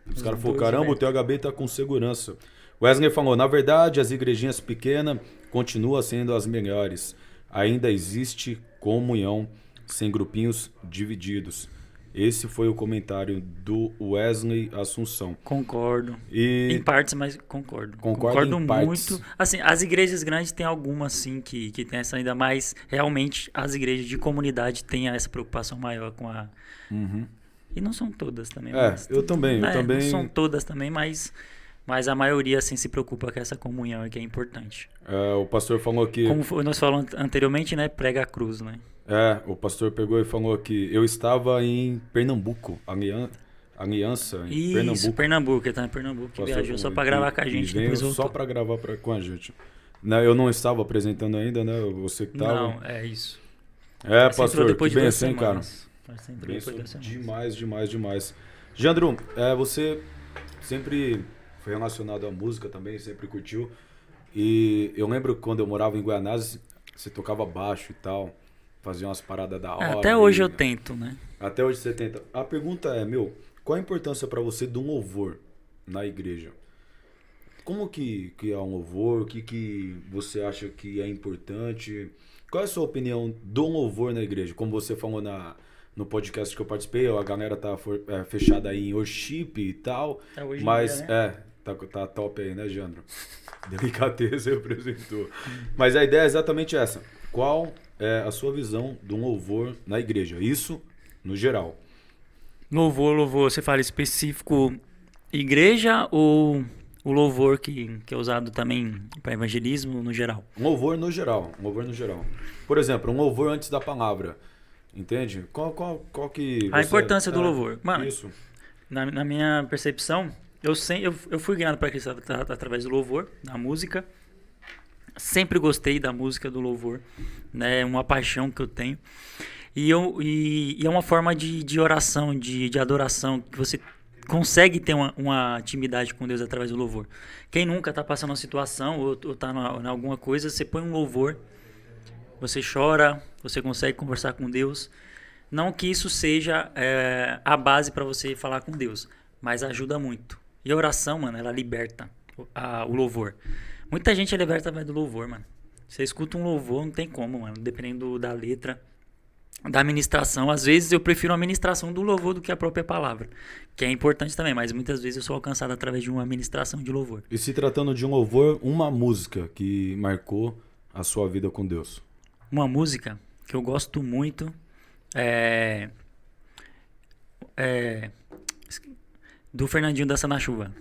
Os caras falaram, caramba, o. THB tá com segurança. Wesley falou, na verdade, as igrejinhas pequenas continuam sendo as melhores. Ainda existe comunhão sem grupinhos divididos. Esse foi o comentário do Wesley Assunção. Concordo. E Em partes, mas concordo. Concordo partes. muito. Assim, as igrejas grandes tem algumas, sim, que, que tem essa ainda mais. Realmente, as igrejas de comunidade têm essa preocupação maior com a. Uhum. E não são todas também. É, mas- eu também, eu né, também- Não são todas também, mas, mas a maioria, assim, se preocupa com essa comunhão que é importante. é, o pastor falou que Como nós falamos anteriormente, né? Prega a cruz, né? É, o pastor pegou e falou que eu estava em Pernambuco, Alian- Aliança, em Isso, Pernambuco. Pernambuco, ele tá em Pernambuco, que viajou só e- gravar com a gente, depois só voltou. pra gravar pra- com a gente. Né, eu não estava apresentando ainda, né? Você que tava. Não, é isso. é, Você pastor, depois que de benção, hein, cara. Você entrou Benção depois de semanas. demais, demais, demais. Jandro, é, você sempre foi relacionado à música também, sempre curtiu. E eu lembro quando eu morava em Guianazes, você tocava baixo e tal, fazia umas paradas da É, hora. até hoje e- eu tento, né? Até hoje você tenta. A pergunta é, meu, qual a importância pra você de um louvor na igreja? Como que, que é um louvor? O que, que você acha que é importante? Qual é a sua opinião do louvor na igreja? Como você falou na, no podcast que eu participei, a galera tá for- é, fechada aí em worship e tal. É, hoje mas dia, né? é, tá, tá top aí, né, Jandro? Delicateza representou. Mas a ideia é exatamente essa. Qual é a sua visão de um louvor na igreja? Isso no geral. Louvor, louvor, você fala específico igreja ou o louvor que, que é usado também para evangelismo no geral? Um louvor no geral. Um louvor no geral. Por exemplo, um louvor antes da palavra. Entende? Qual, qual, qual que. A importância do é, louvor. Mano, Isso. Na, na minha percepção, eu, sem, eu, eu fui ganhado para Cristo at- através do louvor, da música. Sempre gostei da música do louvor, né? É uma paixão que eu tenho. E, eu, e, e é uma forma de, de oração, de, de adoração, que você consegue ter uma, uma intimidade com Deus através do louvor. Quem nunca está passando uma situação ou, tá na, na alguma coisa, você põe um louvor, você chora, você consegue conversar com Deus. Não que isso seja é, a base para você falar com Deus, mas ajuda muito. E a oração, mano, ela liberta a- o louvor. Muita gente é liberta através do louvor, mano. Você escuta um louvor, não tem como, mano. Dependendo da letra, da ministração. Às vezes eu prefiro a ministração do louvor do que a própria palavra. Que é importante também, mas muitas vezes eu sou alcançado através de uma ministração de louvor. E se tratando de um louvor, uma música que marcou a sua vida com Deus. Uma música que eu gosto muito é. É. Do Fernandinho Dança na Chuva.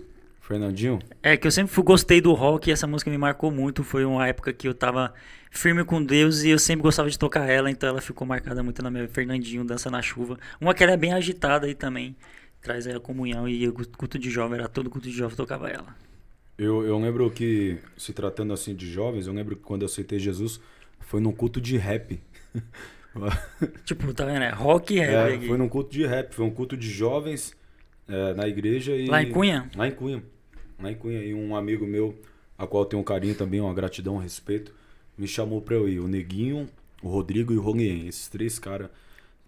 Fernandinho? É que eu sempre fui- gostei do rock e essa música me marcou muito. Foi uma época que eu tava firme com Deus e eu sempre gostava de tocar ela, então ela ficou marcada muito na minha Fernandinho Dança na Chuva. Uma que ela é bem agitada aí também. Traz aí a comunhão e o culto de jovem, era todo culto de jovem tocava ela. Eu, eu lembro que, se tratando assim de jovens, eu lembro que quando eu aceitei Jesus, foi num culto de rap. Tipo, tá vendo? É rock e rap É, foi num culto de rap, foi um culto de jovens é, na igreja e. Lá em Cunha? Lá em Cunha. E um amigo meu, a qual eu tenho um carinho também, uma gratidão, um respeito, me chamou pra eu ir. O Neguinho, o Rodrigo e o Ronien. Esses três caras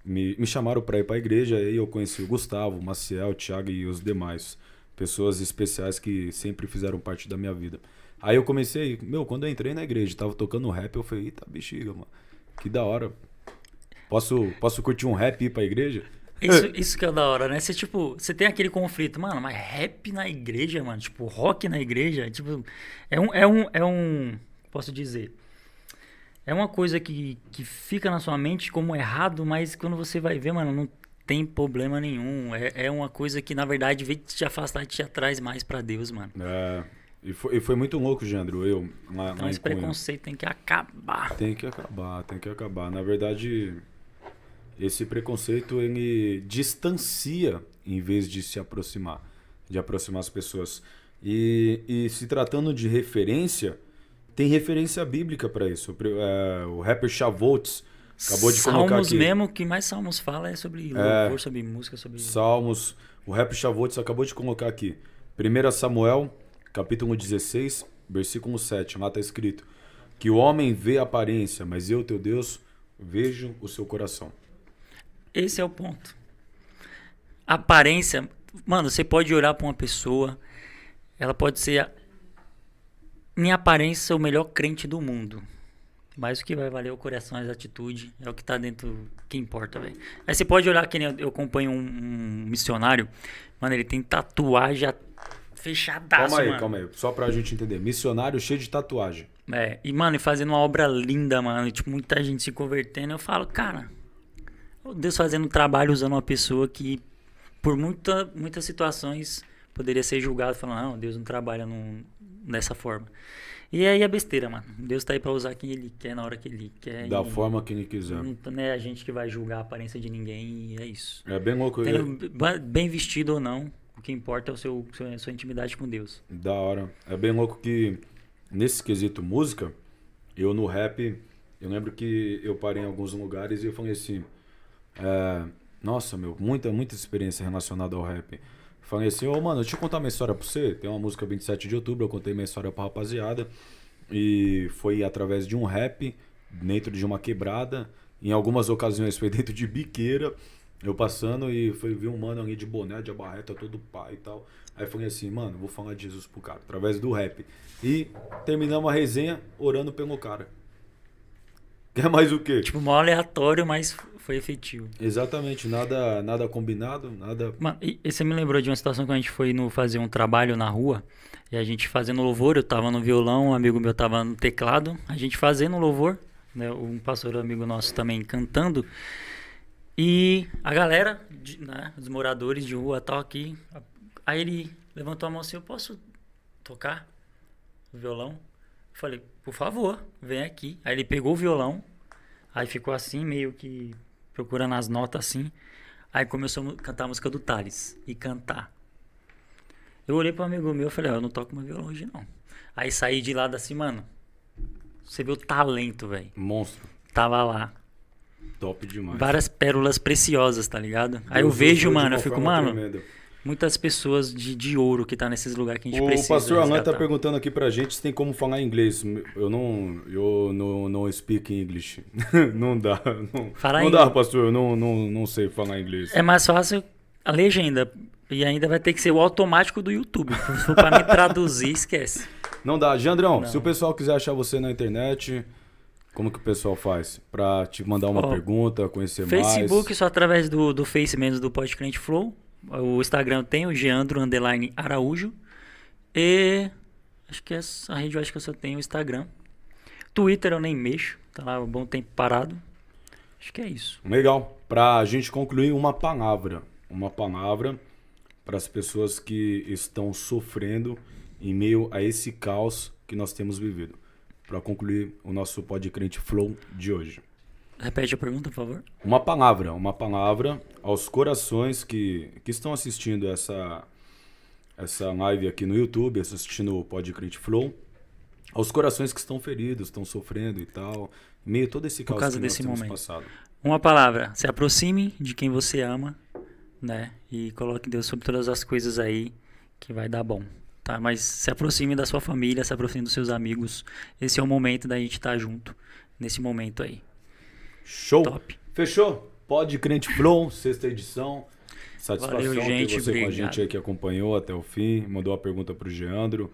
me, me chamaram pra ir pra igreja. Aí eu conheci o Gustavo, o Maciel, o Thiago e os demais. Pessoas especiais que sempre fizeram parte da minha vida. Aí eu comecei, meu, quando eu entrei na igreja, tava tocando rap, eu falei, eita bexiga, mano. Que da hora. Posso, posso curtir um rap e ir pra igreja? Isso, isso que é da hora, né? Você, tipo, você tem aquele conflito, mano, mas rap na igreja, mano, tipo, rock na igreja, tipo, é um, é um, é um, posso dizer, é uma coisa que, que fica na sua mente como errado, mas quando você vai ver, mano, não tem problema nenhum. É, é uma coisa que, na verdade, vem te afastar e te atrai mais pra Deus, mano. É, e foi, e foi muito louco, Jandro, eu lá, Então lá esse preconceito tem que acabar. Tem que acabar, tem que acabar. Na verdade, esse preconceito ele distancia em vez de se aproximar, de aproximar as pessoas. E, e se tratando de referência, tem referência bíblica para isso. O, é, o rapper Chavoltz acabou de colocar Salmos aqui. mesmo, o que mais Salmos fala é sobre louvor, sobre música, sobre... Salmos. O rapper Chavoltz acabou de colocar aqui. 1 Samuel, capítulo 16, versículo 7. Lá está escrito: Que o homem vê a aparência, mas eu, teu Deus, vejo o seu coração. Esse é o ponto. Aparência. Mano, você pode olhar pra uma pessoa, ela pode ser, em aparência, o melhor crente do mundo. Mas o que vai valer é o coração, as atitudes, é o que tá dentro, que importa, velho. Aí você pode olhar que nem eu, acompanho um, um missionário, mano, ele tem tatuagem a- fechadaço, Calma aí, mano. calma aí. Só pra gente entender. Missionário cheio de tatuagem. É, e mano, e fazendo uma obra linda, mano, e, tipo, muita gente se convertendo, eu falo, cara, Deus fazendo um trabalho usando uma pessoa que, por muita, muitas situações, poderia ser julgado, falando, não, Deus não trabalha num- dessa forma. E aí é besteira, mano. Deus tá aí pra usar quem ele quer, na hora que ele quer. Da e forma que ele quiser. Não não é a gente que vai julgar a aparência de ninguém, e é isso. É bem louco. Tendo ba- bem vestido ou não, o que importa é o seu, seu- a sua intimidade com Deus. Da hora. É bem louco que nesse quesito música, eu no rap, eu lembro que eu parei em alguns lugares e eu falei assim, é, nossa, meu, muita, muita experiência relacionada ao rap. Falei assim, ô mano, deixa eu contar uma história pra você. Tem uma música 27 de outubro, eu contei minha história pra rapaziada. E foi através de um rap, dentro de uma quebrada. Em algumas ocasiões foi dentro de biqueira. Eu passando e foi vi um mano ali de boné, de abarreta, todo pai e tal. Aí falei assim, mano, vou falar de Jesus pro cara, através do rap. E terminamos a resenha orando pelo cara. Quer mais o quê? Tipo, mó aleatório, mas foi efetivo. Exatamente, nada, nada combinado, nada. Mano, e, e você me lembrou de uma situação que a gente foi no fazer um trabalho na rua. E a gente fazendo louvor, eu tava no violão, um amigo meu tava no teclado. A gente fazendo louvor, né? Um pastor amigo nosso também cantando. E a galera, de- né, os moradores de rua tal aqui. Aí ele levantou a mão assim, eu posso tocar o violão? Eu falei, por favor, vem aqui. Aí ele pegou o violão, aí ficou assim, meio que procurando as notas assim. Aí começou a cantar a música do Thales e cantar. Eu olhei para um amigo meu e falei, ó, eu não toco mais violão hoje não. Aí saí de lá assim, mano. Você vê o talento, velho. Monstro. Tava lá. Top demais. Várias pérolas preciosas, tá ligado? Aí eu Deus vejo, mano, eu fico, mano, tremenda. Muitas pessoas de, de ouro que tá nesses lugares que a gente O precisa. pastor Alan tá resgatar. perguntando aqui pra gente se tem como falar inglês. Eu não. Eu não, não speak English. não dá. Não, Falar não dá, pastor. Eu não, não, não sei falar inglês. É mais fácil a legenda. E ainda vai ter que ser o automático do YouTube. Se for pra me traduzir, esquece. Não dá. Jandrão, Não. se o pessoal quiser achar você na internet, como que o pessoal faz? Pra te mandar uma Ó, pergunta, conhecer Facebook mais? só através do, do Face mesmo do Pode Crente Flow. O Instagram tem o Geandro Underline Araújo. E acho que essa a rede eu acho que eu só tenho o Instagram. Twitter eu nem mexo. Tá lá um bom tempo parado. Acho que é isso. Legal. Pra gente concluir, uma palavra. Uma palavra para as pessoas que estão sofrendo em meio a esse caos que nós temos vivido. Para concluir o nosso Podcrente Flow de hoje. Repete a pergunta, por favor. Uma palavra, uma palavra aos corações que, que estão assistindo essa, essa live aqui no YouTube, assistindo o Podcrente Flow. Aos corações que estão feridos, estão sofrendo e tal. Meio todo esse caos causa que desse momento. passado. Uma palavra. Se aproxime de quem você ama, né? E coloque Deus sobre todas as coisas aí que vai dar bom. Tá? Mas se aproxime da sua família, se aproxime dos seus amigos. Esse é o momento da gente estar junto nesse momento aí. Show! Top. Fechou? Pode Crente Flow, sexta edição. Satisfação Valeu, ter gente, você com a obrigado. gente aí que acompanhou até o fim. Mandou a pergunta pro Geandro.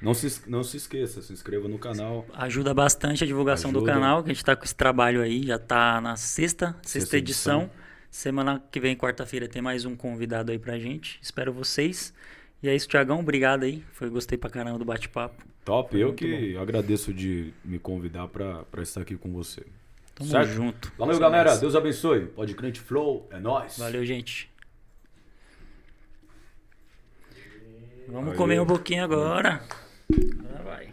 Não se, não se esqueça, se inscreva no canal. Ajuda bastante a divulgação do Ajuda. canal, que a gente tá com esse trabalho aí, já tá na sexta, sexta, Sexta edição. edição. Semana que vem, quarta-feira, tem mais um convidado aí pra gente. Espero vocês. E é isso, Tiagão, obrigado aí. Foi, gostei pra caramba do bate-papo. Top, Foi eu que agradeço de me convidar pra estar aqui com você. Tamo certo? junto. Valeu, galera. Deus abençoe. Pode crente flow, é nóis. Valeu, gente. Vamos comer um pouquinho agora. Agora vai.